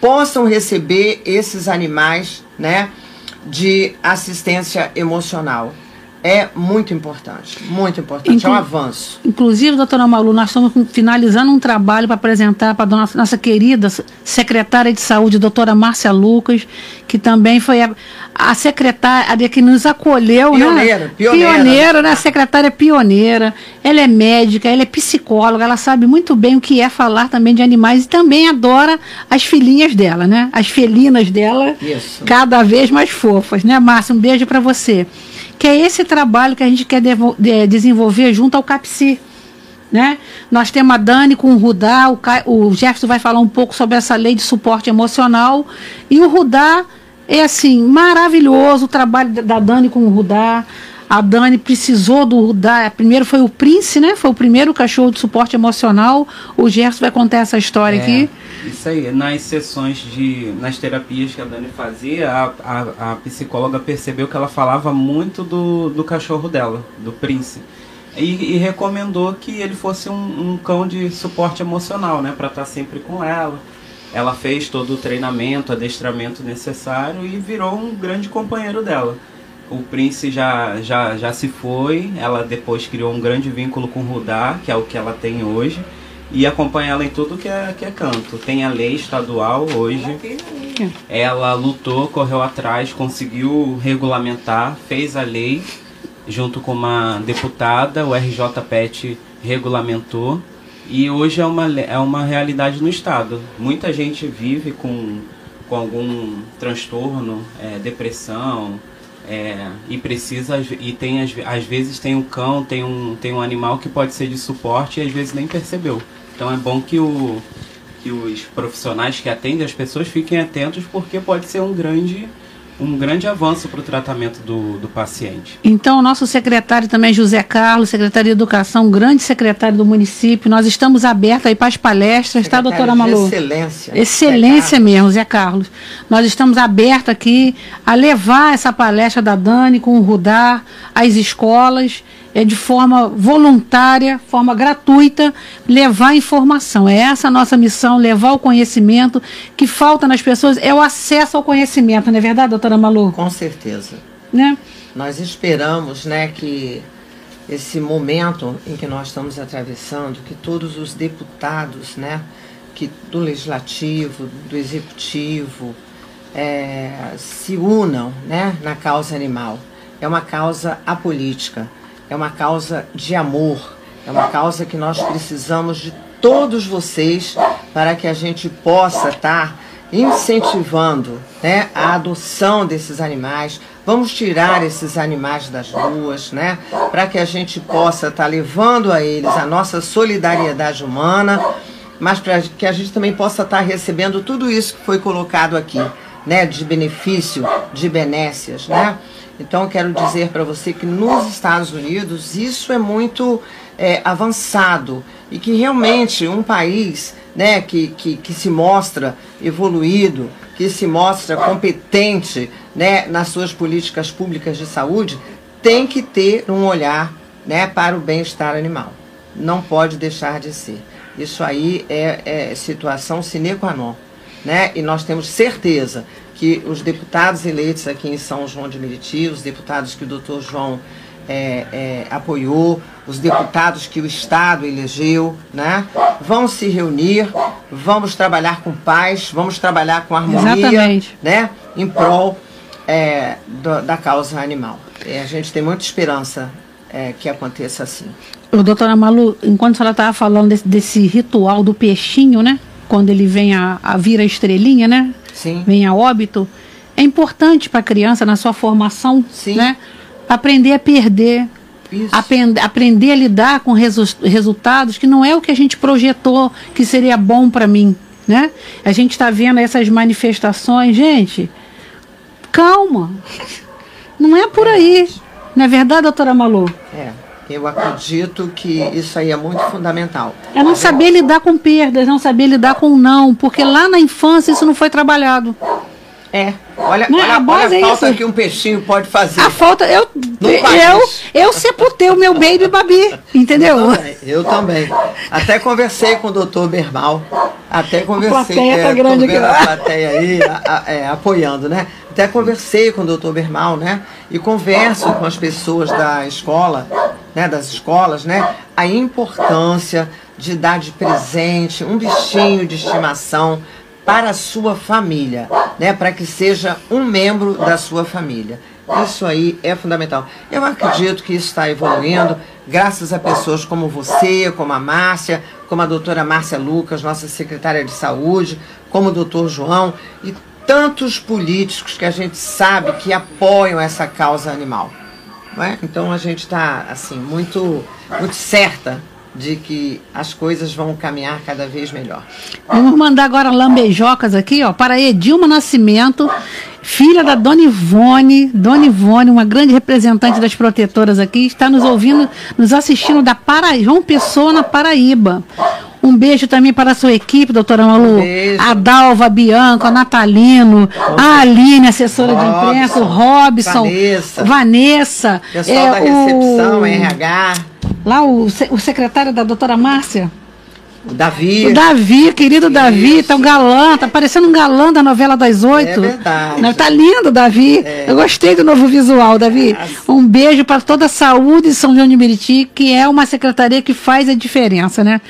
possam receber esses animais, né, de assistência emocional é muito importante, muito importante, Inclu é um avanço. Inclusive, doutora Malu, nós estamos finalizando um trabalho para apresentar para a nossa, nossa querida secretária de saúde, doutora Márcia Lucas, que também foi a, a secretária que nos acolheu, pioneira, né? Pioneira. Pioneira, né? A secretária pioneira. Ela é médica, ela é psicóloga, ela sabe muito bem o que é falar também de animais e também adora as filhinhas dela, né? As felinas dela, Isso. cada vez mais fofas, né, Márcia? Um beijo para você que é esse trabalho que a gente quer de desenvolver junto ao CAPSI. Né? Nós temos a Dani com o Rudá, o, o Jefferson vai falar um pouco sobre essa lei de suporte emocional. E o Rudá é assim, maravilhoso o trabalho da Dani com o Rudá. A Dani precisou do Rudá. Primeiro foi o Prince, né? Foi o primeiro cachorro de suporte emocional. O Gerson vai contar essa história é. aqui. Isso aí, nas sessões de. nas terapias que a Dani fazia, a, a, a psicóloga percebeu que ela falava muito do, do cachorro dela, do Prince. E, e recomendou que ele fosse um, um, cão de suporte emocional, né? Para estar tá sempre com ela. Ela fez todo o treinamento, adestramento necessário e virou um grande companheiro dela. O Prince já, já, já se foi, ela depois criou um grande vínculo com o Rudá, que é o que ela tem hoje e acompanha ela em tudo que é, que é canto. Tem a lei estadual hoje. Ela lutou, correu atrás, conseguiu regulamentar, fez a lei junto com uma deputada, o RJ Pet regulamentou e hoje é uma, é uma realidade no estado. Muita gente vive com, com algum transtorno, é, depressão, é, e precisa e tem às vezes tem um cão, tem um, tem um animal que pode ser de suporte e às vezes nem percebeu. Então é bom que, o, que os profissionais que atendem as pessoas fiquem atentos porque pode ser um grande um grande avanço para o tratamento do, do paciente. Então, o nosso secretário também, José Carlos, secretário de Educação, grande secretário do município, nós estamos abertos aí para as palestras, tá, doutora Malu? Excelência. Excelência mesmo, Zé Carlos. Nós estamos abertos aqui a levar essa palestra da Dani com o Rudar às escolas é de forma voluntária, forma gratuita, levar informação. É essa a nossa missão, levar o conhecimento que falta nas pessoas, é o acesso ao conhecimento, não é verdade, doutora Malu? Com certeza. Né? Nós esperamos né, que esse momento em que nós estamos atravessando, que todos os deputados né, que, do legislativo, do executivo, é, se unam né, na causa animal. É uma causa apolítica é uma causa de amor, é uma causa que nós precisamos de todos vocês para que a gente possa estar incentivando né, a adoção desses animais. Vamos tirar esses animais das ruas, né, para que a gente possa estar levando a eles a nossa solidariedade humana, mas para que a gente também possa estar recebendo tudo isso que foi colocado aqui, né, de benefício, de benécias, né? Então, quero dizer para você que nos Estados Unidos isso é muito é, avançado e que realmente um país né, que, que, que se mostra evoluído, que se mostra competente né, nas suas políticas públicas de saúde, tem que ter um olhar né, para o bem-estar animal. Não pode deixar de ser. Isso aí é, é situação sine qua non. Né? E nós temos certeza que os deputados eleitos aqui em São João de Meriti, os deputados que o doutor João é, é, apoiou, os deputados que o Estado elegeu, né? Vão se reunir, vamos trabalhar com paz, vamos trabalhar com harmonia, Exatamente. né? Em prol é, do, da causa animal. E a gente tem muita esperança é, que aconteça assim. O doutora Malu, enquanto a senhora estava falando desse, desse, ritual do peixinho, né? Quando ele vem a, a vira estrelinha, né? Sim. Vem a óbito. É importante para a criança, na sua formação, Sim. né? Aprender a perder, aprend, aprender a lidar com resu resultados que não é o que a gente projetou que seria bom para mim, né? A gente está vendo essas manifestações, gente, calma, não é por aí, não é verdade, doutora Malu? É, eu acredito que isso aí é muito fundamental. É não saber lidar com perdas, não saber lidar com não, porque lá na infância isso não foi trabalhado. É, olha, Não, olha, a olha a é falta que um peixinho pode fazer. A falta, eu, eu, eu sepultei o meu baby babi, entendeu? Eu também, eu também. Até conversei com o doutor Bermal. Até conversei. plateia tá grande aqui. a plateia aí a- a- é, apoiando, né? Até conversei com o doutor Bermal, né? E converso com as pessoas da escola, né? Das escolas, né? A importância de dar de presente um bichinho de estimação para a sua família, né? Para que seja um membro da sua família. Isso aí é fundamental. Eu acredito que isso está evoluindo, graças a pessoas como você, como a Márcia, como a doutora Márcia Lucas, nossa secretária de saúde, como o doutor João e tantos políticos que a gente sabe que apoiam essa causa animal. Não é? Então a gente está assim muito, muito certa de que as coisas vão caminhar cada vez melhor. Vamos mandar agora lambeijocas aqui, ó, para Edilma Nascimento, filha da Dona Ivone. Dona Ivone, uma grande representante das protetoras aqui, está nos ouvindo, nos assistindo da Paraíba, João Pessoa, na Paraíba. Um beijo também para a sua equipe, doutora Malu. Um. A Dalva, a Bianca, a Natalino, a Aline, assessora de imprensa, o Robson, Vanessa. Vanessa, Pessoal é, da recepção, o, RH, lá o, o secretário da doutora Márcia. o Davi. O Davi, querido Davi, tá um galã, tá parecendo um galã da novela das oito. É verdade. Não, Tá lindo, Davi. É. Eu gostei do novo visual, Davi. Um beijo para toda a saúde de São João de Meriti, que é uma secretaria que faz a diferença, né?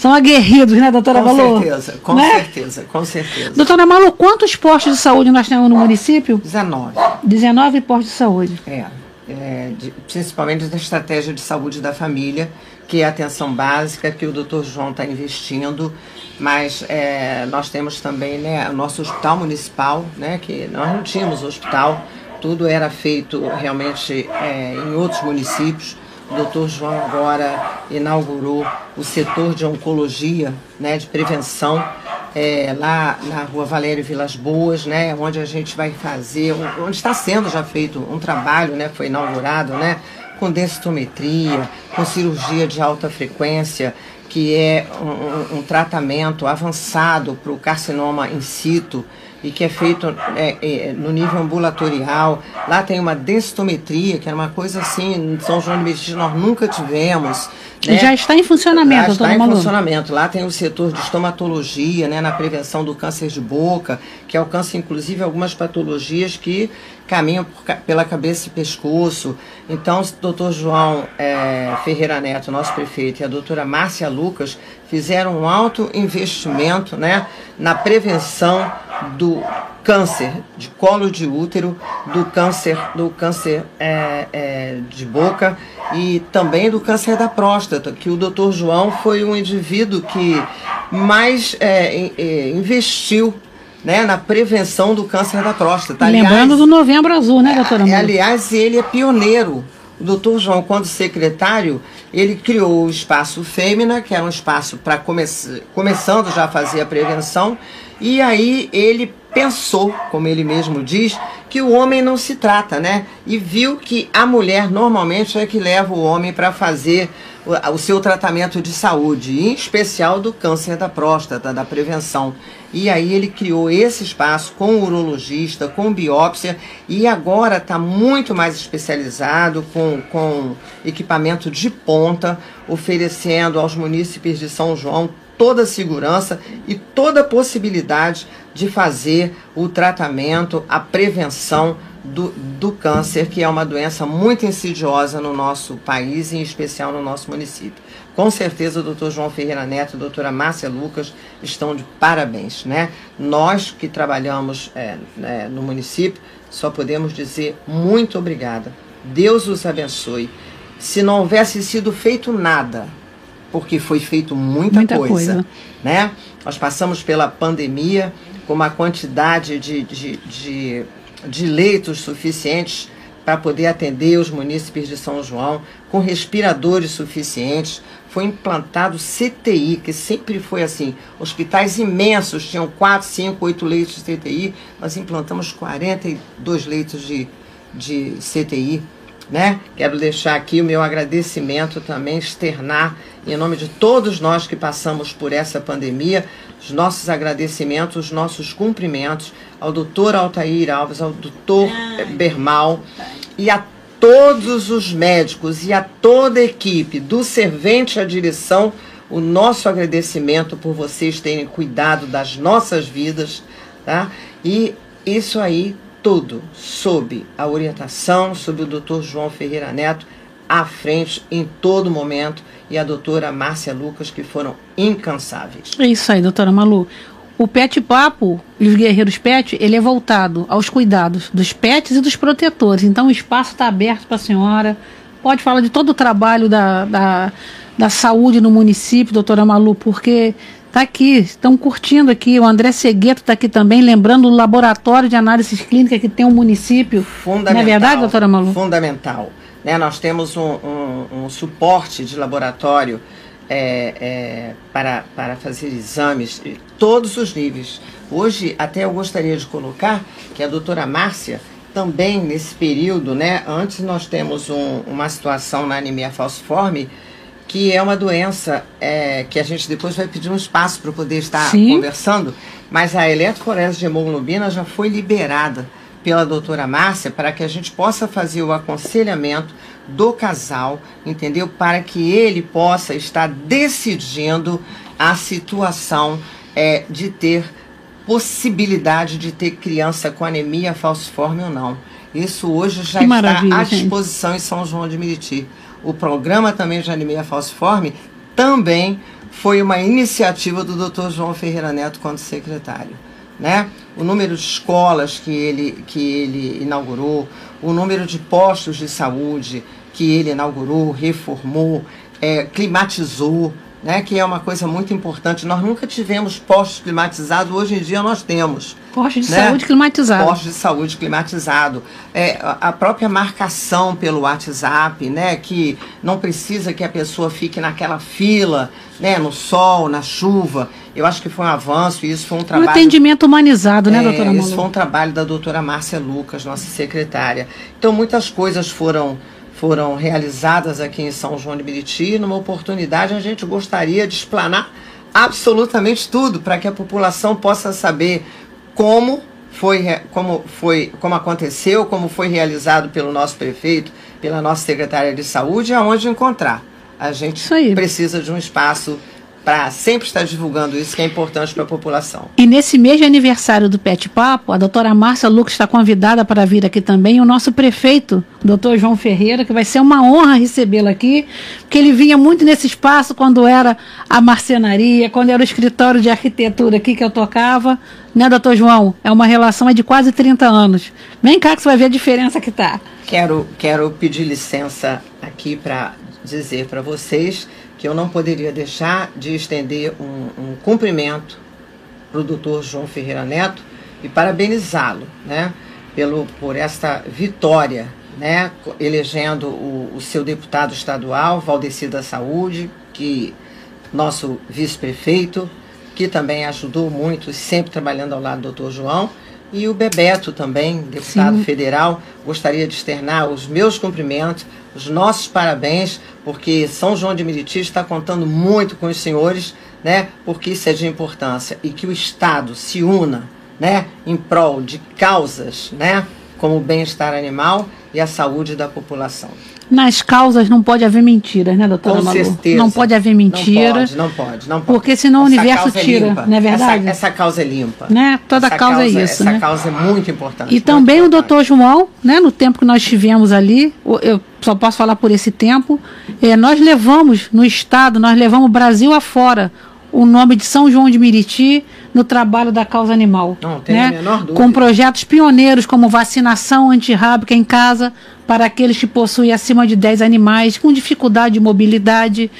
São aguerridos, né, doutora Com Malu? certeza, com Né? certeza, com certeza. Doutora Malu, quantos postos de saúde nós temos no município? 19. 19 postos de saúde. É, é, de- principalmente da estratégia de saúde da família, que é a atenção básica que o Dr. João está investindo, mas é, nós temos também né, o nosso hospital municipal, né, que nós não tínhamos hospital, tudo era feito realmente é, em outros municípios. O doutor João agora inaugurou o setor de oncologia, né, de prevenção, é, lá na rua Valério Vilas Boas, né, onde a gente vai fazer, onde está sendo já feito um trabalho, né, foi inaugurado, né, com densitometria, com cirurgia de alta frequência, que é um- um tratamento avançado para o carcinoma in situ e que é feito é, é, no nível ambulatorial. Lá tem uma densitometria, que é uma coisa assim, em São João de Meriti nós nunca tivemos. né? Já está em funcionamento, Lá está em funcionamento. Lá tem o setor de estomatologia, né, na prevenção do câncer de boca, que alcança inclusive algumas patologias que caminham por pela cabeça e pescoço. Então, o doutor João eh, Ferreira Neto, nosso prefeito, e a doutora Márcia Lucas fizeram um alto investimento né, na prevenção do câncer de colo de útero, do câncer, do câncer eh, eh, de boca e também do câncer da próstata, que o doutor João foi um indivíduo que mais in- eh, investiu né, na prevenção do câncer da próstata. Lembrando do Novembro Azul, né, doutora é, aliás, ele é pioneiro. O doutor João, quando secretário, ele criou o espaço Fêmea, que era um espaço para começando já a fazer a prevenção, e aí ele pensou, como ele mesmo diz, que o homem não se trata, né? E viu que a mulher normalmente é que leva o homem para fazer o, seu tratamento de saúde, em especial do câncer da próstata, da prevenção. E aí ele criou esse espaço com urologista, com biópsia, e agora está muito mais especializado, com, com equipamento de ponta, oferecendo aos munícipes de São João toda a segurança e toda a possibilidade de fazer o tratamento, a prevenção do, do câncer, que é uma doença muito insidiosa no nosso país, em especial no nosso município. Com certeza o doutor João Ferreira Neto e a doutora Márcia Lucas estão de parabéns. Né? Nós que trabalhamos é, é, no município só podemos dizer muito obrigada. Deus os abençoe. Se não houvesse sido feito nada, porque foi feito muita, muita coisa, coisa, né? Nós passamos pela pandemia com uma quantidade de, de, de, de leitos suficientes para poder atender os munícipes de São João, com respiradores suficientes. Foi implantado CTI, que sempre foi assim. Hospitais imensos tinham 4, 5, 8 leitos de CTI. Nós implantamos 42 leitos de, de CTI. Né? Quero deixar aqui o meu agradecimento também, externar em nome de todos nós que passamos por essa pandemia, os nossos agradecimentos, os nossos cumprimentos ao doutor Altair Alves, ao doutor Bermal e a todos os médicos e a toda a equipe, do servente à direção, o nosso agradecimento por vocês terem cuidado das nossas vidas, tá? E isso aí tudo sob a orientação, sob o doutor João Ferreira Neto, à frente em todo momento e a doutora Márcia Lucas, que foram incansáveis. É isso aí, doutora Malu. O Pet Papo, os Guerreiros Pet, ele é voltado aos cuidados dos pets e dos protetores. Então o espaço está aberto para a senhora. Pode falar de todo o trabalho da, da, da saúde no município, doutora Malu, porque está aqui, estão curtindo aqui. O André Segueto está aqui também, lembrando o laboratório de análises clínicas que tem o um município. Fundamental. Não é verdade, doutora Malu? Fundamental. Né? Nós temos um, um, um suporte de laboratório é, é, para, para fazer exames de todos os níveis. Hoje, até eu gostaria de colocar que a doutora Márcia, também nesse período, né, antes nós temos um, uma situação na anemia falciforme, que é uma doença é, que a gente depois vai pedir um espaço para poder estar Sim. conversando, mas a eletroforese de hemoglobina já foi liberada pela doutora Márcia para que a gente possa fazer o aconselhamento do casal, entendeu? Para que ele possa estar decidindo a situação é, de ter possibilidade de ter criança com anemia falciforme ou não. Isso hoje já que está à disposição gente. em São João de Meriti. O programa também de anemia falciforme também foi uma iniciativa do Dr. João Ferreira Neto quando secretário né? o número de escolas que ele, que ele inaugurou, o número de postos de saúde que ele inaugurou, reformou, é, climatizou, né, que é uma coisa muito importante. Nós nunca tivemos postos climatizados, hoje em dia nós temos. Postos de né? saúde climatizado. Postos de saúde climatizado. É, a própria marcação pelo WhatsApp, né, que não precisa que a pessoa fique naquela fila, né, no sol, na chuva. Eu acho que foi um avanço e isso foi um trabalho. Um atendimento humanizado, né, é, doutora Isso foi um trabalho da doutora Márcia Lucas, nossa secretária. Então, muitas coisas foram foram realizadas aqui em São João de Meriti. Numa oportunidade, a gente gostaria de explanar absolutamente tudo para que a população possa saber como foi, como foi, como aconteceu, como foi realizado pelo nosso prefeito, pela nossa secretária de saúde, e aonde encontrar. A gente precisa de um espaço para sempre estar divulgando isso que é importante para a população. E nesse mês de aniversário do Pet Papo, a doutora Márcia Lucas está convidada para vir aqui também, o nosso prefeito, doutor João Ferreira, que vai ser uma honra recebê-lo aqui, porque ele vinha muito nesse espaço quando era a marcenaria, quando era o escritório de arquitetura aqui que eu tocava, né, doutor João? É uma relação de quase 30 anos. Vem cá que você vai ver a diferença que tá. Quero, quero pedir licença aqui para dizer para vocês que eu não poderia deixar de estender um, um cumprimento para o doutor João Ferreira Neto e parabenizá-lo né, pelo, por esta vitória, né, elegendo o, o seu deputado estadual, Valdeci da Saúde, que nosso vice-prefeito, que também ajudou muito, sempre trabalhando ao lado do doutor João, e o Bebeto também, deputado Sim. federal, gostaria de externar os meus cumprimentos, os nossos parabéns, porque São João de Meriti está contando muito com os senhores, né? Porque isso é de importância e que o Estado se una, né, em prol de causas, né, como o bem-estar animal e a saúde da população. Nas causas não pode haver mentiras, né, doutora Com Malu? certeza. Não pode haver mentira. Não pode, não pode, não pode. Porque senão o Essa universo causa é tira, limpa. não é verdade? Essa, essa causa é limpa. Né? Toda Essa causa é isso, Essa né? causa é muito importante. E muito também o importante. doutor João, né, no tempo que nós tivemos ali, o- eu só posso falar por esse tempo, eh, nós levamos no Estado, nós levamos o Brasil afora o nome de São João de Meriti no trabalho da causa animal. Não, tem né? a menor dúvida. Com projetos pioneiros como vacinação antirrábica em casa para aqueles que possuem acima de 10 animais com dificuldade de mobilidade.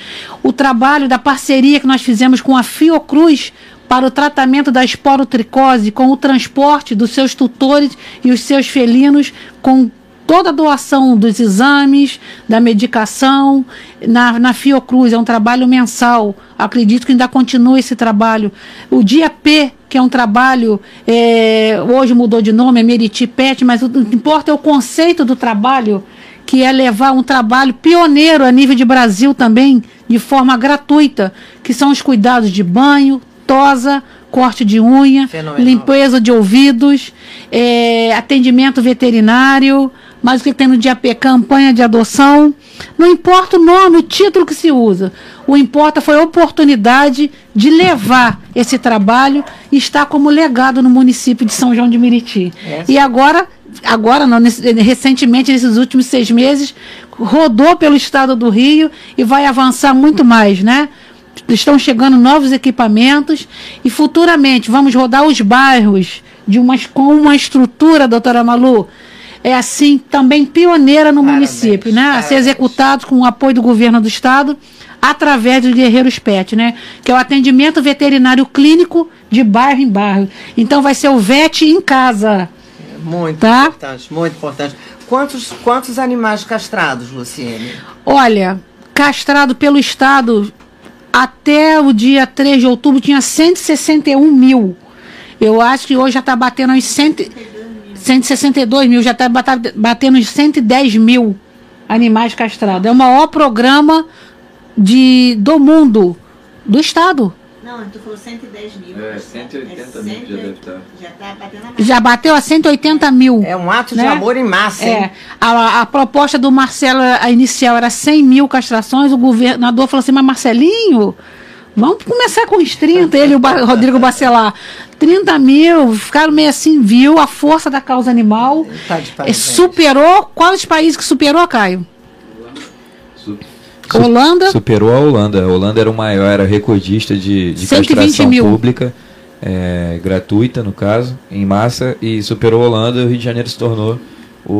O trabalho da parceria que nós fizemos com a Fiocruz para o tratamento da esporotricose, com o transporte dos seus tutores e os seus felinos com toda a doação dos exames, da medicação, na, na Fiocruz, é um trabalho mensal. Acredito que ainda continua esse trabalho. O Dia P, que é um trabalho, é, hoje mudou de nome, é Meriti Pet, mas o que importa é o conceito do trabalho, que é levar um trabalho pioneiro a nível de Brasil também, de forma gratuita, que são os cuidados de banho, tosa, corte de unha, Fenomenal. limpeza de ouvidos, é, atendimento veterinário, mas o que tem no dia P? Campanha de adoção. Não importa o nome, o título que se usa. O importa foi a oportunidade de levar esse trabalho e estar como legado no município de São João de Meriti. É. E agora, agora não, nesse- recentemente, nesses últimos seis meses, rodou pelo estado do Rio e vai avançar muito mais, né? Estão chegando novos equipamentos e futuramente vamos rodar os bairros de umas, com uma estrutura, doutora Malu, é assim, também pioneira no Parabéns, município, né? A ser parabéns. executados com o apoio do governo do estado através dos Guerreiros Pet, né? Que é o atendimento veterinário clínico de bairro em bairro. Então vai ser o VET em casa. Muito Tá? importante, muito importante. Quantos, quantos animais castrados, Luciene? Olha, castrado pelo Estado até o dia 3 de outubro tinha 161 mil. Eu acho que hoje já está batendo uns 100, 162 mil, já está batendo uns 110 mil animais castrados. É o maior programa de, do mundo, do Estado. Não, tu falou 110 mil. É, 180 mil já deve estar. Já tá batendo a Já bateu a 180 mil. É um ato de Né? amor em massa, hein? É, a, a proposta do Marcelo, a inicial era 100 mil castrações, o governador falou assim, mas Marcelinho, vamos começar com os 30, ele e o Rodrigo Bacelar. 30 mil, ficaram meio assim, viu a força da causa animal, Tá de é, parabéns. superou, quais países que superou, Caio? Su- Holanda, Superou a Holanda. A Holanda era o maior, era recordista de, de 120 castração mil. pública, é, gratuita no caso, em massa, e superou a Holanda e o Rio de Janeiro se tornou o,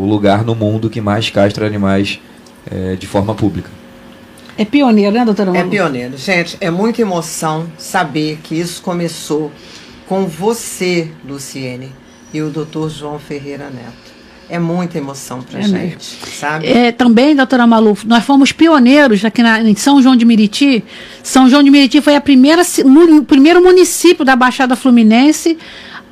o lugar no mundo que mais castra animais é, de forma pública. É pioneiro, né, doutora É Malu? pioneiro. Gente, é muita emoção saber que isso começou com você, Luciene, e o doutor João Ferreira Neto. É muita emoção pra É gente, sabe? É, também, doutora Malu, nós fomos pioneiros aqui na, em São João de Meriti. São João de Meriti foi a primeira, o primeiro município da Baixada Fluminense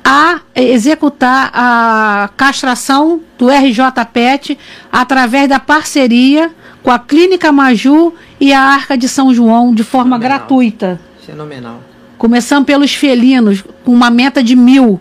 a eh, executar a castração do RJPET através da parceria com a Clínica Maju e a Arca de São João de forma Fenomenal. gratuita. Fenomenal. Começando pelos felinos, com uma meta de mil.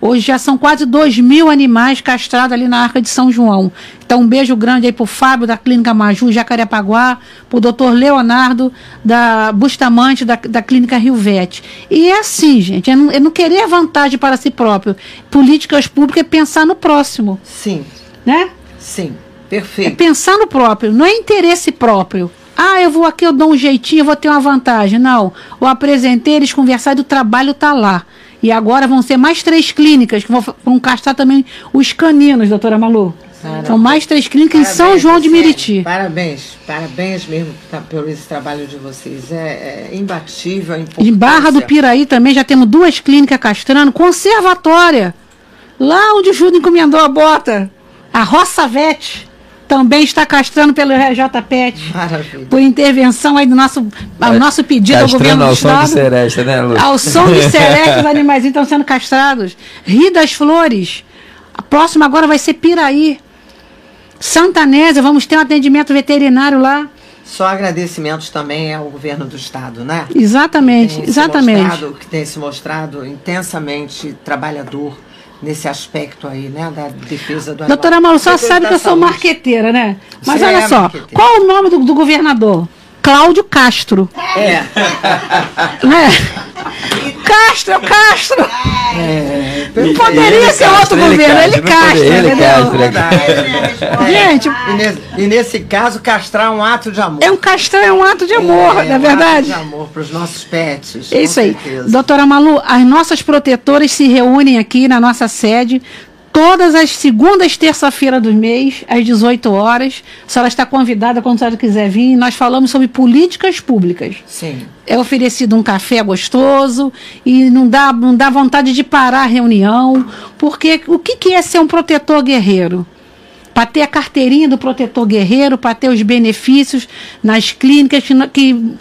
Hoje já são quase dois mil animais castrados ali na Arca de São João. Então, um beijo grande aí pro Fábio da Clínica Maju, Jacarepaguá, pro doutor Leonardo da Bustamante, da, da Clínica Rio Vete. E é assim, gente, é não, é não querer vantagem para si próprio. Políticas públicas é pensar no próximo, Sim, né? sim. É Perfeito. pensar no próprio, não é interesse próprio. Ah, eu vou aqui, eu dou um jeitinho, eu vou ter uma vantagem. Não. Eu apresentei, eles conversaram e o trabalho está lá. E agora vão ser mais três clínicas que vão, vão castar também os caninos, doutora Malu. Parabéns. São mais três clínicas em São Parabéns, João de. Meriti. Parabéns, parabéns mesmo tá, pelo esse trabalho de vocês. É, é imbatível a Em. Barra do Piraí também já temos duas clínicas castrando, conservatória. Lá onde o Júlio encomendou a bota. A Roça Vete também está castrando pelo RJPET. Maravilha. por intervenção aí do nosso, ao nosso pedido ao governo Castrando do ao som de estado. seresta, né, Lu? Ao som de seresta, os animais estão sendo castrados. Rio das Flores. A próxima agora vai ser Piraí. Santa Nésia, vamos ter um atendimento veterinário lá. Só agradecimentos também ao governo do estado, né? Exatamente, se exatamente. mostrado- que tem se mostrado intensamente trabalhador, nesse aspecto aí, né, da defesa do. Doutora Malu, só sabe que eu sou saúde. marqueteira, né? Mas Você olha é só, qual o nome do, do governador? Cláudio Castro. É, Né? Castro, Castro! é, Não poderia ser outro governo, ele Castro, ele entendeu? Castro, ele verdade. Gente, E nesse, e nesse caso, castrar é um ato de amor. é um castrão, é um ato de amor, não é um verdade? ato de amor para os nossos pets. É isso aí. certeza. Doutora Malu, as nossas protetoras se reúnem aqui na nossa sede todas as segundas terça-feira do mês, às 18 horas. A senhora está convidada quando a senhora quiser vir. Nós falamos sobre políticas públicas. Sim. É oferecido um café gostoso e não dá, não dá vontade de parar a reunião, porque o que, que é ser um protetor guerreiro? Para ter a carteirinha do protetor guerreiro, para ter os benefícios nas clínicas que, que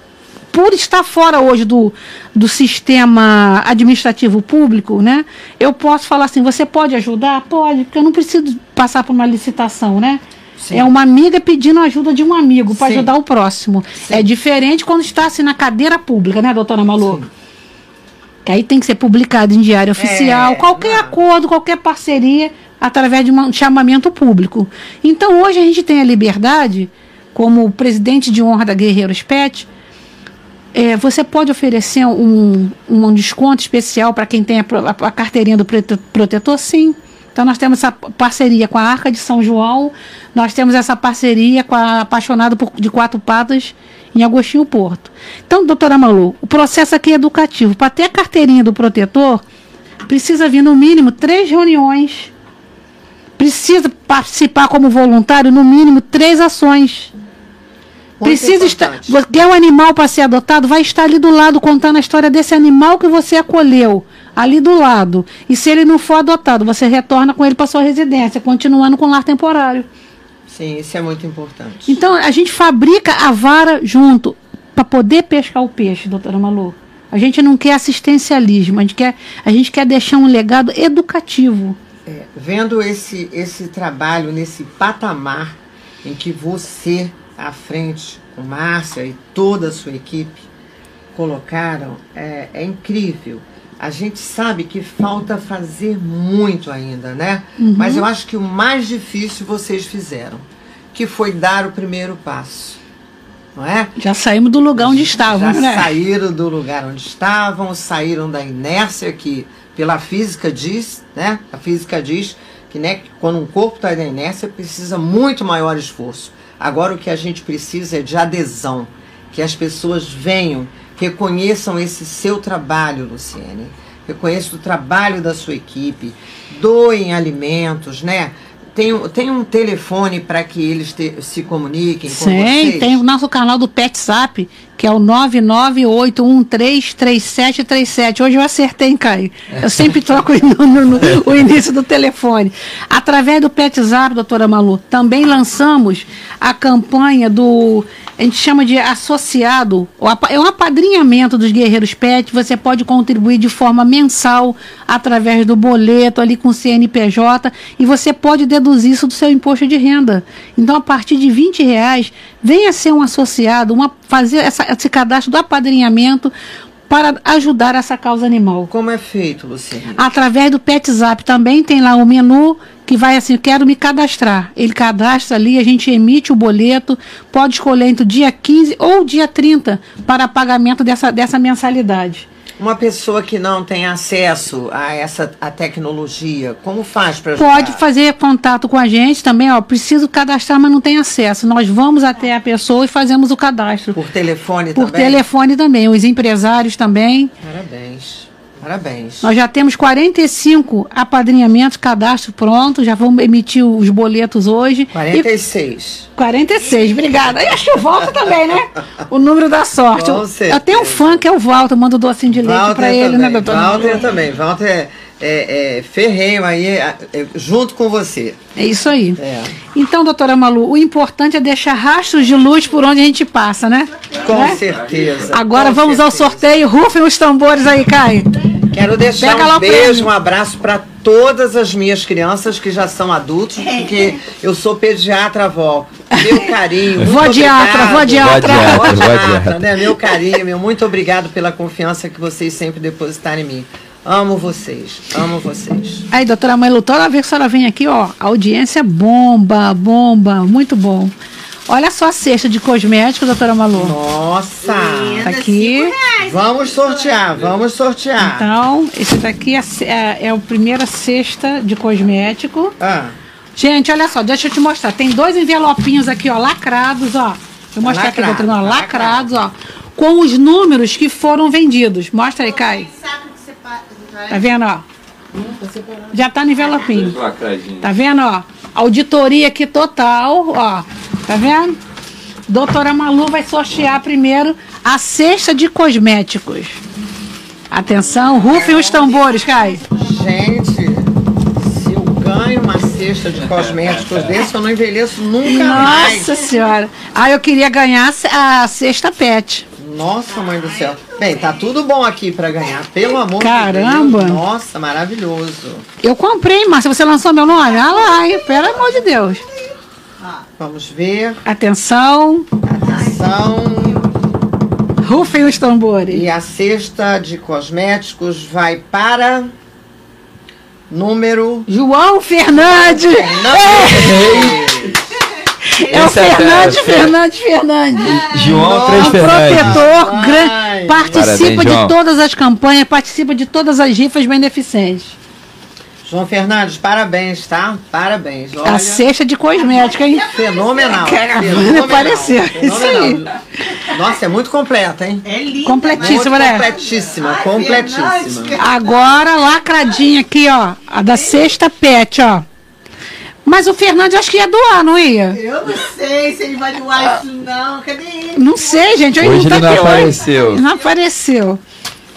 por estar fora hoje do, do sistema administrativo público, né? Eu posso falar assim, você pode ajudar? Pode, porque eu não preciso passar por uma licitação, né? Sim. É uma amiga pedindo ajuda de um amigo para Sim. ajudar o próximo. É diferente quando está assim na cadeira pública, né, doutora Malu? Que aí tem que ser publicado em diário oficial, É, qualquer não. acordo, qualquer parceria, através de um chamamento público. Então hoje a gente tem a liberdade, como presidente de honra da Guerreiros Pet, é, você pode oferecer um, um desconto especial para quem tem a, a- a carteirinha do prote- protetor? Sim. Então nós temos essa parceria com a Arca de São João, nós temos essa parceria com a Apaixonado por, de Quatro Patas em Agostinho Porto. Então, doutora Malu, o processo aqui é educativo. Para ter a carteirinha do protetor, precisa vir no mínimo três reuniões. Precisa participar como voluntário, no mínimo, três ações. Muito Precisa estar. importante. Você quer um animal para ser adotado? Vai estar ali do lado contando a história desse animal que você acolheu. Ali do lado. E se ele não for adotado, você retorna com ele para sua residência, continuando com o lar temporário. Sim, isso é muito importante. Então a gente fabrica a vara junto para poder pescar o peixe, doutora Malu. A gente não quer assistencialismo, a gente quer, a gente quer deixar um legado educativo. É, vendo esse, esse trabalho nesse patamar em que você, à frente, com Márcia e toda a sua equipe, colocaram, é, é incrível. A gente sabe que falta fazer muito ainda, né? Mas eu acho que o mais difícil vocês fizeram, que foi dar o primeiro passo. Não é? Já saímos do lugar onde estávamos, Já né? saíram do lugar onde estavam, saíram da inércia que, pela física diz, né? A física diz que né, que quando um corpo está na inércia precisa muito maior esforço. Agora o que a gente precisa é de adesão, que as pessoas venham, reconheçam esse seu trabalho, Luciene, reconheçam o trabalho da sua equipe, doem alimentos, né? Tem, um- tem um telefone para que eles te- se comuniquem com Sim, vocês? tem o nosso canal do PetSap, que é o 998133737. Hoje eu acertei, hein, Caio? Eu sempre troco no- no- no- o início do telefone. Através do PetSap, doutora Malu, também lançamos a campanha do. A gente chama de associado, é um apadrinhamento dos guerreiros pet. Você pode contribuir de forma mensal através do boleto ali com CNPJ e você pode deduzir isso do seu imposto de renda. Então, a partir de 20 reais, venha ser um associado, uma, fazer essa- esse cadastro do apadrinhamento para ajudar essa causa animal. Como é feito, Luciene? Através do PetZap também tem lá o menu que vai assim, quero me cadastrar. Ele cadastra ali, a gente emite o boleto, pode escolher entre o dia 15 ou o dia 30 para pagamento dessa, dessa mensalidade. Uma pessoa que não tem acesso a essa a tecnologia, como faz para Pode fazer contato com a gente também, ó, preciso cadastrar, mas não tem acesso. Nós vamos até a pessoa e fazemos o cadastro. Por telefone Por também? telefone também, os empresários também. Parabéns. Parabéns. Nós já temos 45 apadrinhamentos, cadastro pronto, já vamos emitir os boletos hoje. E 46. 46, obrigada. E acho que o Walter também, né? O número da sorte. Com Eu, certeza. eu tenho um fã que é o Walter, manda o docinho de leite pra ele, também. né, doutor? Walter também. Walter é, é, é ferrenho aí, é, é, junto com você. É isso aí. É. Então, doutora Malu, o importante é deixar rastros de luz por onde a gente passa, né? Com Né? certeza. Agora com vamos ao certeza. sorteio. Rufem os tambores aí, Caio. Quero deixar Pega um beijo, um abraço para todas as minhas crianças que já são adultos, porque eu sou pediatra avó. Meu carinho. Vodiatra, obrigado. vodiatra. Vodiatra, Vodiatra, vodiatra. né? Meu carinho, meu muito obrigado pela confiança que vocês sempre depositaram em mim. Amo vocês, amo vocês. Aí, doutora Malu, toda vez que a senhora vem aqui, ó, audiência bomba, bomba, muito bom. Olha só a cesta de cosméticos, doutora Malu. Nossa! Tá aqui. Vamos sortear, vamos sortear. Então, esse daqui é, é, é a primeira cesta de cosmético. Ah, Gente, olha só, deixa eu te mostrar. Tem dois envelopinhos aqui, ó, lacrados, ó. Deixa eu mostrar aqui, Lacrado, doutora Malu, lacrados, ó. Com os números que foram vendidos. Mostra aí, Kai. Tá vendo, ó? Já tá no envelopinho. Tá vendo, ó? Auditoria aqui total, ó. Tá vendo? Doutora Malu vai sortear primeiro a cesta de cosméticos. Atenção, rufem os tambores, Kai. gente, se eu ganho uma cesta de cosméticos desse, eu não envelheço nunca mais. Nossa senhora. Ah, eu queria ganhar a cesta pet. Nossa, mãe do céu. Bem, tá tudo bom aqui pra ganhar, pelo amor Caramba. de Deus. Nossa, maravilhoso. Eu comprei, Márcia. Você lançou meu nome? Ah lá, hein? pelo amor de Deus. Vamos ver. Atenção, Atenção. rufem os tambores. E a cesta de cosméticos vai para número. João Fernandes. É o é Fernandes, Fernandes, Fernandes. João Três Um Fernandes. protetor, Ai. Gran- participa Parabéns, João. de todas as campanhas, participa de todas as rifas beneficentes. João Fernandes, parabéns, tá? Parabéns. Olha, A cesta de cosmética, hein? fenomenal. Cara, fenomenal, apareceu. Isso aí. fenomenal. Nossa, é muito completa, hein? É linda. Completíssima, né? completíssima, completíssima. Agora, lacradinha aqui, ó. A da sexta pet, ó. Mas o Fernandes acho que ia doar, não ia? Eu não sei se ele vai doar isso, não. Cadê ele? Não sei, gente. Hoje não tá ele não hoje. apareceu. Não apareceu.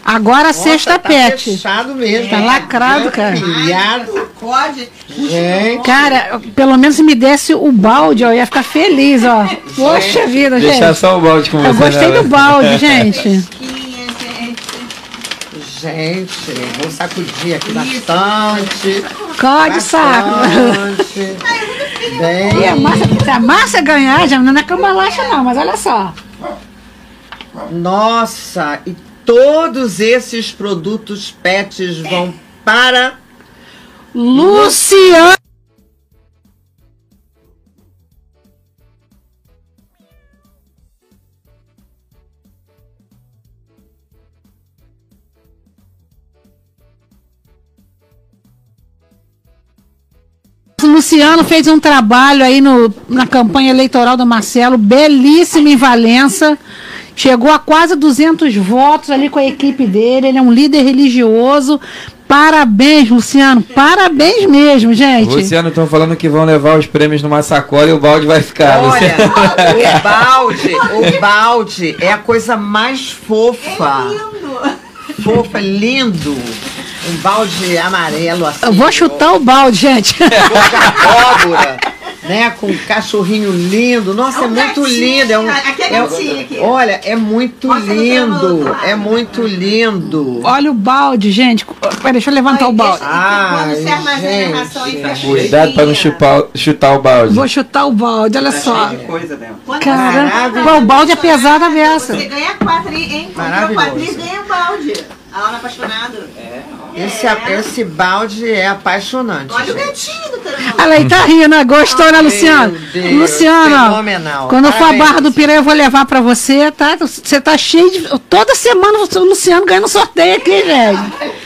Agora a sexta tá pet. fechado mesmo. Tá lacrado, cara. Pilhado. Pode. Gente, Cara, pelo menos se me desse o balde, ó, eu ia ficar feliz, ó. Poxa vida, Deixar gente. só o balde com você. Eu gostei né? do balde, gente. Gente, vou sacudir aqui bastante. Code saco. Bastante. E a Bem, Márcia, se a Márcia ganhar, já não é cambalacha não, mas olha só. nossa, e todos esses produtos pets vão para Luciano. O Luciano fez um trabalho aí no, na campanha eleitoral do Marcelo, belíssimo em Valença. Chegou a quase 200 votos ali com a equipe dele. Ele é um líder religioso. Parabéns, Luciano. Parabéns mesmo, gente. Luciano, estão falando que vão levar os prêmios numa sacola e o balde vai ficar. Olha, o balde, o balde é a coisa mais fofa. Fofa, lindo. Um balde amarelo assim. Eu vou chutar o balde, gente. de abóbora, né? Com um cachorrinho lindo. Nossa, é, É um muito gatinho, lindo. É um, aqui é é gatinho aqui. olha, é muito Mostra no lindo. É muito lindo. Olha o balde, gente. Peraí, deixa eu levantar o balde. Ai, Quando você armazena a ração em Cuidado para não chupar, chutar o balde. Vou chutar o balde, olha só. Cheio de coisa Caramba, o balde é pesado a beça. Você ganha quatro, hein? Comprou quatro e ganha um balde. A Laura apaixonado. Esse, esse balde é apaixonante. Olha o gente. gatinho, doutora Malu. Olha aí, tá rindo, gostou, né, Luciano? Meu Deus, Luciano, ó, fenomenal. quando eu for a Parabéns, Barra do. Piraí, eu vou levar pra você, tá? Você tá cheio de. Toda semana o Luciano ganha no sorteio aqui, gente.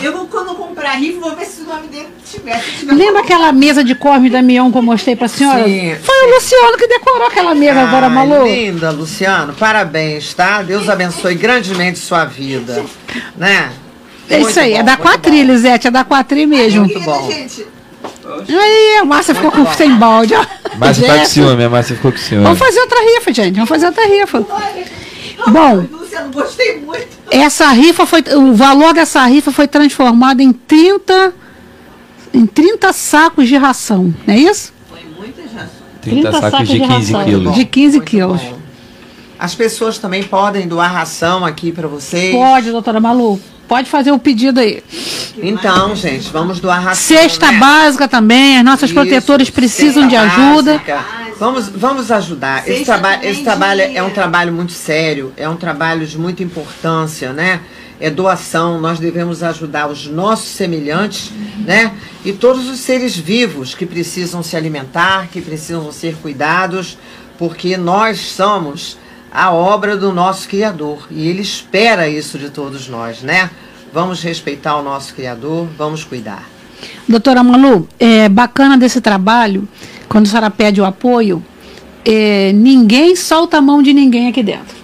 Eu vou, quando eu comprar rifa, vou ver se o nome dele tiver. Tiver Lembra aquela mesa de Corme da Mion que eu mostrei pra senhora? Sim, Foi o Luciano que decorou aquela mesa agora, Ai, maluco. Linda, Luciano. Parabéns, tá? Deus abençoe grandemente sua vida. Né? É isso aí, bom, é da bom. Zete, é da Quatrilha mesmo. Muito bom. gente. Aí, a Márcia ficou com, sem balde, ó. Márcia tá com ciúme, a Márcia ficou com ciúme. Vamos fazer outra rifa, gente. Vamos fazer outra rifa. Bom, Luciano, gostei muito. essa rifa foi. O valor dessa rifa foi transformado em 30. Em 30 sacos de ração, não é isso? Foi muita já. 30 sacos de 15 ração. quilos. De 15 Muito quilos. bom. As pessoas também podem doar ração aqui pra vocês. Pode, doutora Malu. Pode fazer o pedido aí. Então, gente, vamos doar ração. Cesta né? básica também, as nossas Isso, protetores precisam de ajuda. básica. Vamos, vamos ajudar. Esse, traba esse trabalho é um trabalho muito sério, é um trabalho de muita importância, né? é doação, nós devemos ajudar os nossos semelhantes, né? E todos os seres vivos que precisam se alimentar, que precisam ser cuidados, porque nós somos a obra do nosso Criador e Ele espera isso de todos nós, né? Vamos respeitar o nosso Criador, vamos cuidar. Doutora Malu, é bacana desse trabalho, quando a senhora pede o apoio, é, ninguém solta a mão de ninguém aqui dentro.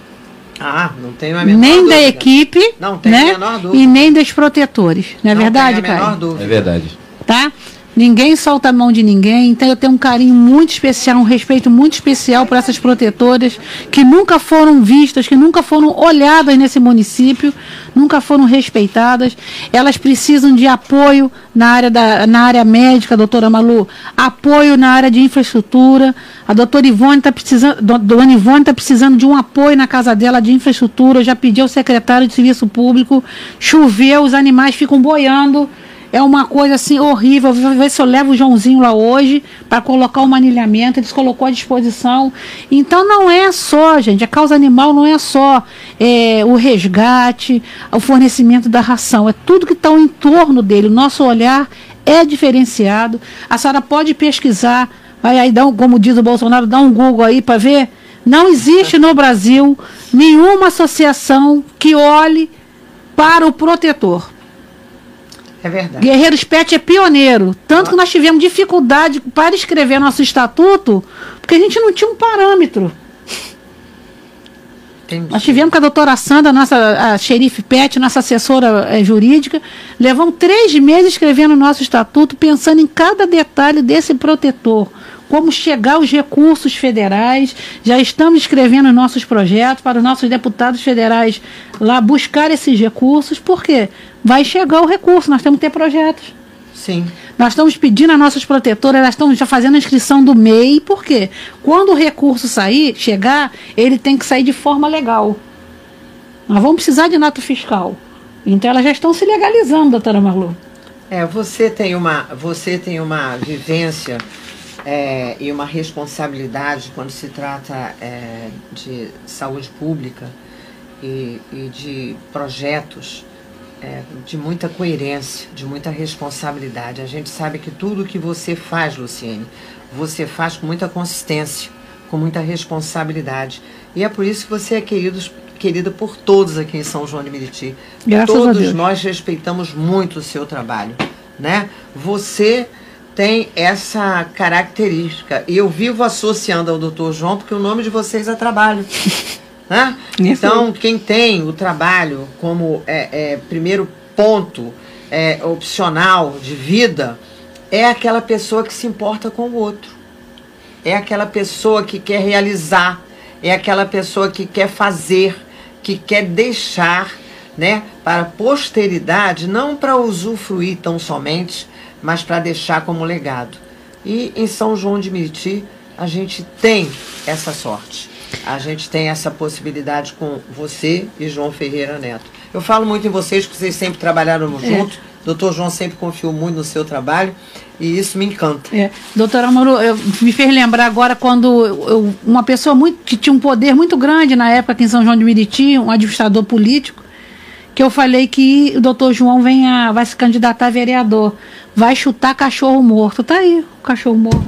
Ah, não tenho a menor Nem dúvida. da equipe, Não tem né? a menor dúvida. E nem dos protetores. Não é Não verdade, tenho a menor Caio? dúvida. É verdade. Tá? Ninguém solta a mão de ninguém, então eu tenho um carinho muito especial, um respeito muito especial por essas protetoras que nunca foram vistas, que nunca foram olhadas nesse município, nunca foram respeitadas. Elas precisam de apoio na área, da, na área médica, doutora Malu, apoio na área de infraestrutura. A doutora Ivone está precisando, do- dona Ivone está precisando de um apoio na casa dela de infraestrutura. Eu já pedi ao secretário de Serviço Público, choveu, os animais ficam boiando. É uma coisa assim horrível. Vou ver se eu levo o Joãozinho lá hoje para colocar um manilhamento. Eles colocou à disposição. Então não é só, gente, a causa animal não é só é, o resgate, o fornecimento da ração. É tudo que está em torno dele. O nosso olhar é diferenciado. A senhora pode pesquisar, vai aí dar um, como diz o Bolsonaro, dá um Google aí para ver. Não existe no Brasil nenhuma associação que olhe para o protetor. É verdade. Guerreiros Pet é pioneiro. Tanto que nós tivemos dificuldade para escrever nosso estatuto, porque a gente não tinha um parâmetro. Entendi. Nós tivemos com a doutora Sandra, nossa a xerife Pet, nossa assessora eh, jurídica, levamos três meses escrevendo o nosso estatuto, pensando em cada detalhe desse protetor. Como chegar aos recursos federais. Já estamos escrevendo os nossos projetos para os nossos deputados federais lá buscar esses recursos, porque vai chegar o recurso, nós temos que ter projetos. Sim. Nós estamos pedindo às nossas protetoras, elas estão já fazendo a inscrição do MEI, por quê? Quando o recurso sair, chegar, ele tem que sair de forma legal. Nós vamos precisar de nota fiscal. Então elas já estão se legalizando, doutora Marlu. É, você tem uma, você tem uma vivência é, e uma responsabilidade quando se trata é, de saúde pública e, e de projetos é, de muita coerência, de muita responsabilidade. A gente sabe que tudo que você faz, Luciene, você faz com muita consistência, com muita responsabilidade. E é por isso que você é querido, querida por todos aqui em São João de Meriti. Graças a todos Deus. nós respeitamos muito o seu trabalho, né? Você tem essa característica. E eu vivo associando ao Dr. João porque o nome de vocês é trabalho. né? Então, quem tem o trabalho como é, é, primeiro ponto é, opcional de vida é aquela pessoa que se importa com o outro. É aquela pessoa que quer realizar, é aquela pessoa que quer fazer, que quer deixar né, para a posteridade, não para usufruir tão somente, mas para deixar como legado. E em São João de Meriti, a gente tem essa sorte. A gente tem essa possibilidade com você e João Ferreira Neto. Eu falo muito em vocês, porque vocês sempre trabalharam juntos. Doutor João sempre confiou muito no seu trabalho e isso me encanta. É, doutora Amaro, eu, me fez lembrar agora quando eu- uma pessoa muito, que tinha um poder muito grande na época aqui em São João de Meriti, um administrador político, que eu falei que o doutor João venha, vai se candidatar a vereador, vai chutar cachorro morto. Tá aí, o cachorro morto.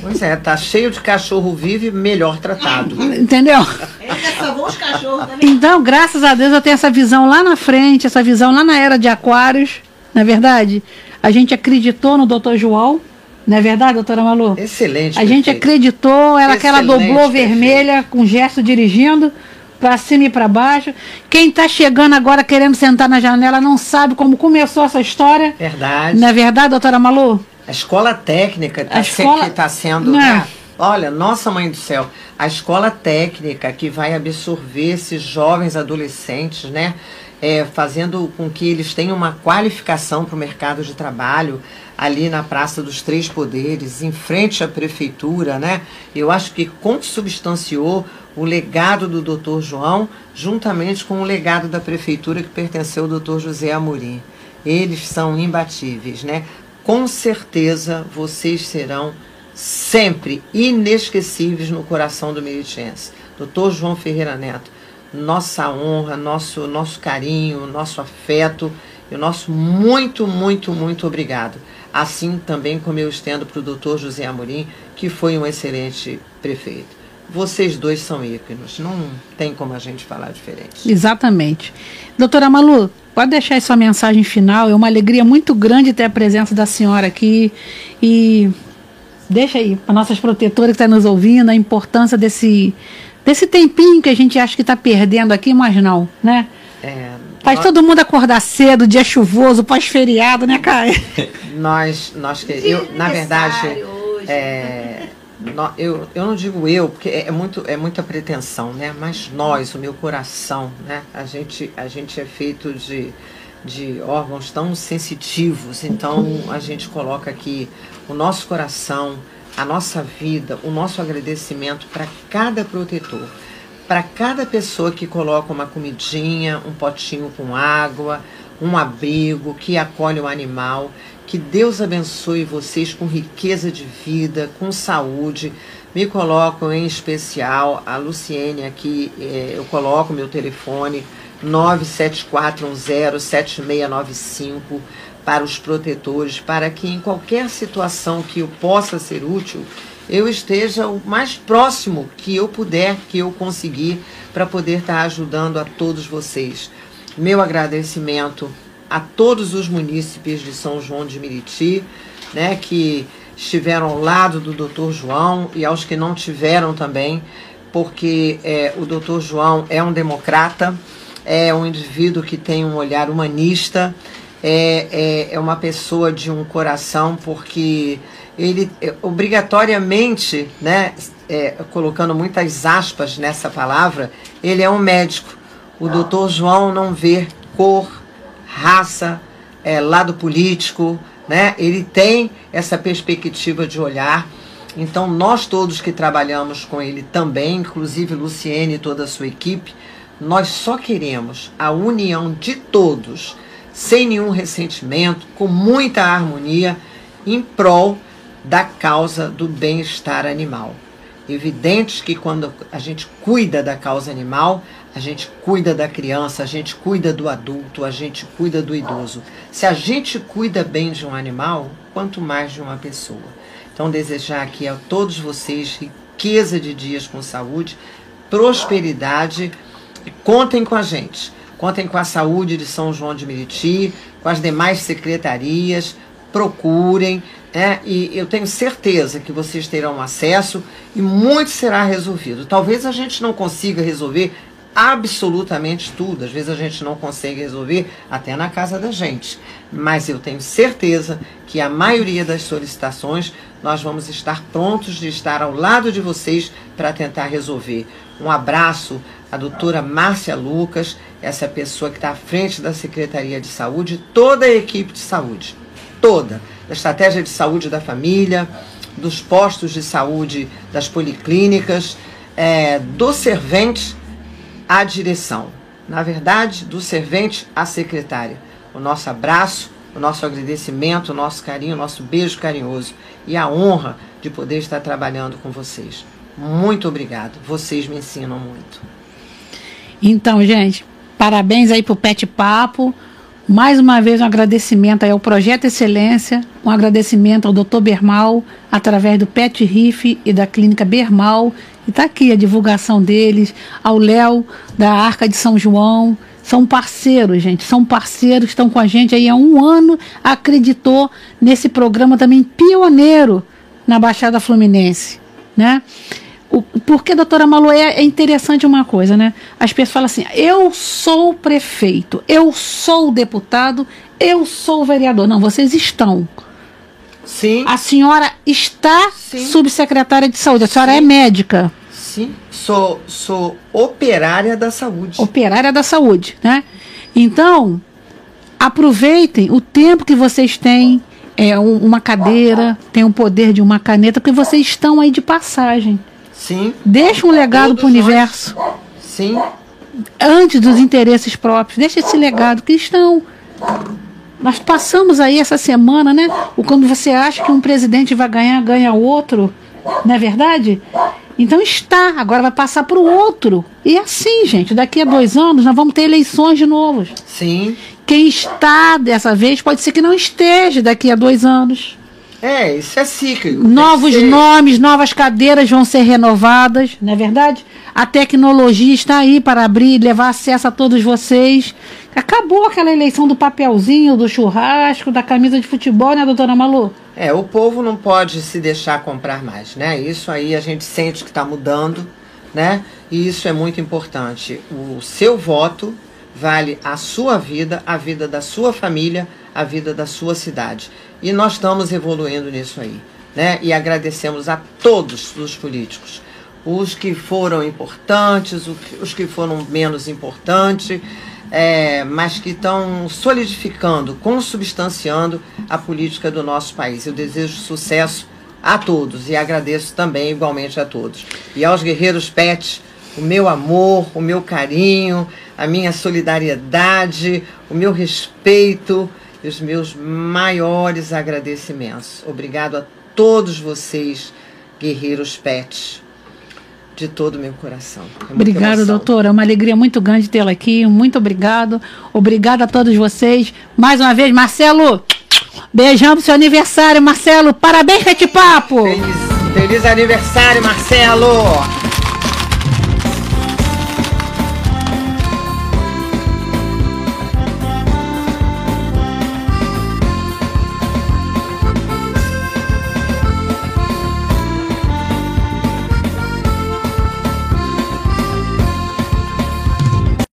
Pois é, tá cheio de cachorro vivo e melhor tratado. Entendeu? Ele já salvou os cachorros, né? Então, graças a Deus, eu tenho essa visão lá na frente, essa visão lá na era de Aquários, não é verdade? A gente acreditou no doutor João, não é verdade, doutora Malu? Excelente. A gente perfeito. acreditou, ela aquela Excelente, doblô perfeito. vermelha com gesto dirigindo para cima e para baixo. Quem está chegando agora querendo sentar na janela não sabe como começou essa história. Verdade. Não é verdade, doutora Malu? A escola técnica está escola- tá sendo. Não. né? Olha, nossa mãe do céu, a escola técnica que vai absorver esses jovens adolescentes, né? É, fazendo com que eles tenham uma qualificação para o mercado de trabalho ali na Praça dos Três Poderes, em frente à prefeitura, né? Eu acho que consubstanciou o legado do Dr. João, juntamente com o legado da prefeitura que pertenceu ao Dr. José Amorim. Eles são imbatíveis, né? Com certeza vocês serão sempre inesquecíveis no coração do meritiense. Dr. João Ferreira Neto, nossa honra, nosso, nosso carinho, nosso afeto e o nosso muito, muito, muito obrigado. Assim também como eu estendo para o doutor José Amorim, que foi um excelente prefeito. Vocês dois são íconos, não tem como a gente falar diferente. Exatamente. Doutora Malu, pode deixar aí sua mensagem final. É uma alegria muito grande ter a presença da senhora aqui. E deixa aí para nossas protetoras que estão tá nos ouvindo a importância desse, desse tempinho que a gente acha que está perdendo aqui, mas não, né? É, Faz nós... todo mundo acordar cedo, dia chuvoso, pós-feriado, né, Caio? nós, nós que eu, na verdade, é, eu, eu não digo eu, porque é, muito, é muita pretensão, né? Mas nós, o meu coração, né? A gente, a gente é feito de, de órgãos tão sensitivos, então a gente coloca aqui o nosso coração, a nossa vida, o nosso agradecimento para cada protetor, para cada pessoa que coloca uma comidinha, um potinho com água, um abrigo, que acolhe o animal. Que Deus abençoe vocês com riqueza de vida, com saúde. Me coloco em especial a Luciene aqui, eh, eu coloco meu telefone 974107695 para os protetores, para que em qualquer situação que eu possa ser útil, eu esteja o mais próximo que eu puder, que eu conseguir, para poder estar ajudando a todos vocês. Meu agradecimento a todos os munícipes de São João de Meriti, né, que estiveram ao lado do Dr. João e aos que não tiveram também, porque é, o Dr. João é um democrata, é um indivíduo que tem um olhar humanista, é, é, é uma pessoa de um coração, porque ele é, obrigatoriamente, né, é, colocando muitas aspas nessa palavra, ele é um médico. O doutor João não vê cor, raça, é, lado político, né? Ele tem essa perspectiva de olhar. Então, nós todos que trabalhamos com ele também, inclusive Luciene e toda a sua equipe, nós só queremos a união de todos, sem nenhum ressentimento, com muita harmonia, em prol da causa do bem-estar animal. Evidente que quando a gente cuida da causa animal, a gente cuida da criança, a gente cuida do adulto, a gente cuida do idoso. Se a gente cuida bem de um animal, quanto mais de uma pessoa. Então, desejar aqui a todos vocês riqueza de dias com saúde, prosperidade contem com a gente. Contem com a saúde de São João de Meriti, com as demais secretarias, procurem, é, e eu tenho certeza que vocês terão acesso e muito será resolvido. Talvez a gente não consiga resolver absolutamente tudo. Às vezes a gente não consegue resolver até na casa da gente. Mas eu tenho certeza que a maioria das solicitações nós vamos estar prontos de estar ao lado de vocês para tentar resolver. Um abraço à doutora Márcia Lucas, essa pessoa que está à frente da Secretaria de Saúde, toda a equipe de saúde, toda, da estratégia de saúde da família, dos postos de saúde, das policlínicas, é, do servente à direção. Na verdade, do servente à secretária. O nosso abraço, o nosso agradecimento, o nosso carinho, o nosso beijo carinhoso e a honra de poder estar trabalhando com vocês. Muito obrigado. Vocês me ensinam muito. Então, gente, parabéns aí pro Pet Papo. Mais uma vez um agradecimento ao Projeto Excelência, um agradecimento ao Dr. Bermal, através do Pet Riff e da Clínica Bermal, e está aqui a divulgação deles, ao Léo, da Arca de São João. São parceiros, gente, são parceiros, estão com a gente aí há um ano, acreditou nesse programa também pioneiro na Baixada Fluminense, né? O, porque, doutora Malu, é, é, interessante uma coisa, né? As pessoas falam assim: eu sou prefeito, eu sou deputado, eu sou vereador. Não, vocês estão. Sim. A senhora está Sim. subsecretária de saúde, a senhora é Sim. é médica. Sim, sou, sou operária da saúde. Operária da saúde, né? Então, aproveitem o tempo que vocês têm, é, um, uma cadeira, tem o poder de uma caneta, porque vocês estão aí de passagem. Sim. Deixa um legado para o universo. Sim. Antes dos interesses próprios. Deixa esse legado que estão. Nós passamos aí essa semana, né? O quando você acha que um presidente vai ganhar, ganha outro. Não é verdade? Então está, agora vai passar para o outro. E é assim, gente, daqui a dois anos nós vamos ter eleições de novo. Sim. Quem está dessa vez pode ser que não esteja daqui a dois anos. É, isso é cíclico. Novos ser... nomes, novas cadeiras vão ser renovadas, não é verdade? A tecnologia está aí para abrir, levar acesso a todos vocês. Acabou aquela eleição do papelzinho, do churrasco, da camisa de futebol, né, doutora Malu? É, o povo não pode se deixar comprar mais, né? Isso aí a gente sente que está mudando, né? E isso é muito importante. O seu voto vale a sua vida, a vida da sua família, a vida da sua cidade. E nós estamos evoluindo nisso aí. Né? E agradecemos a todos os políticos, os que foram importantes, os que foram menos importantes, é, mas que estão solidificando, consubstanciando a política do nosso país. Eu desejo sucesso a todos e agradeço também igualmente a todos. E aos guerreiros PET, o meu amor, o meu carinho, a minha solidariedade, o meu respeito os meus maiores agradecimentos. Obrigado a todos vocês, guerreiros pets, de todo o meu coração. É obrigado, doutora. É uma alegria muito grande tê-la aqui. Muito obrigado. Obrigado a todos vocês. Mais uma vez, Marcelo, beijão pro seu aniversário, Marcelo. Parabéns, Pet Papo. Feliz, feliz aniversário, Marcelo.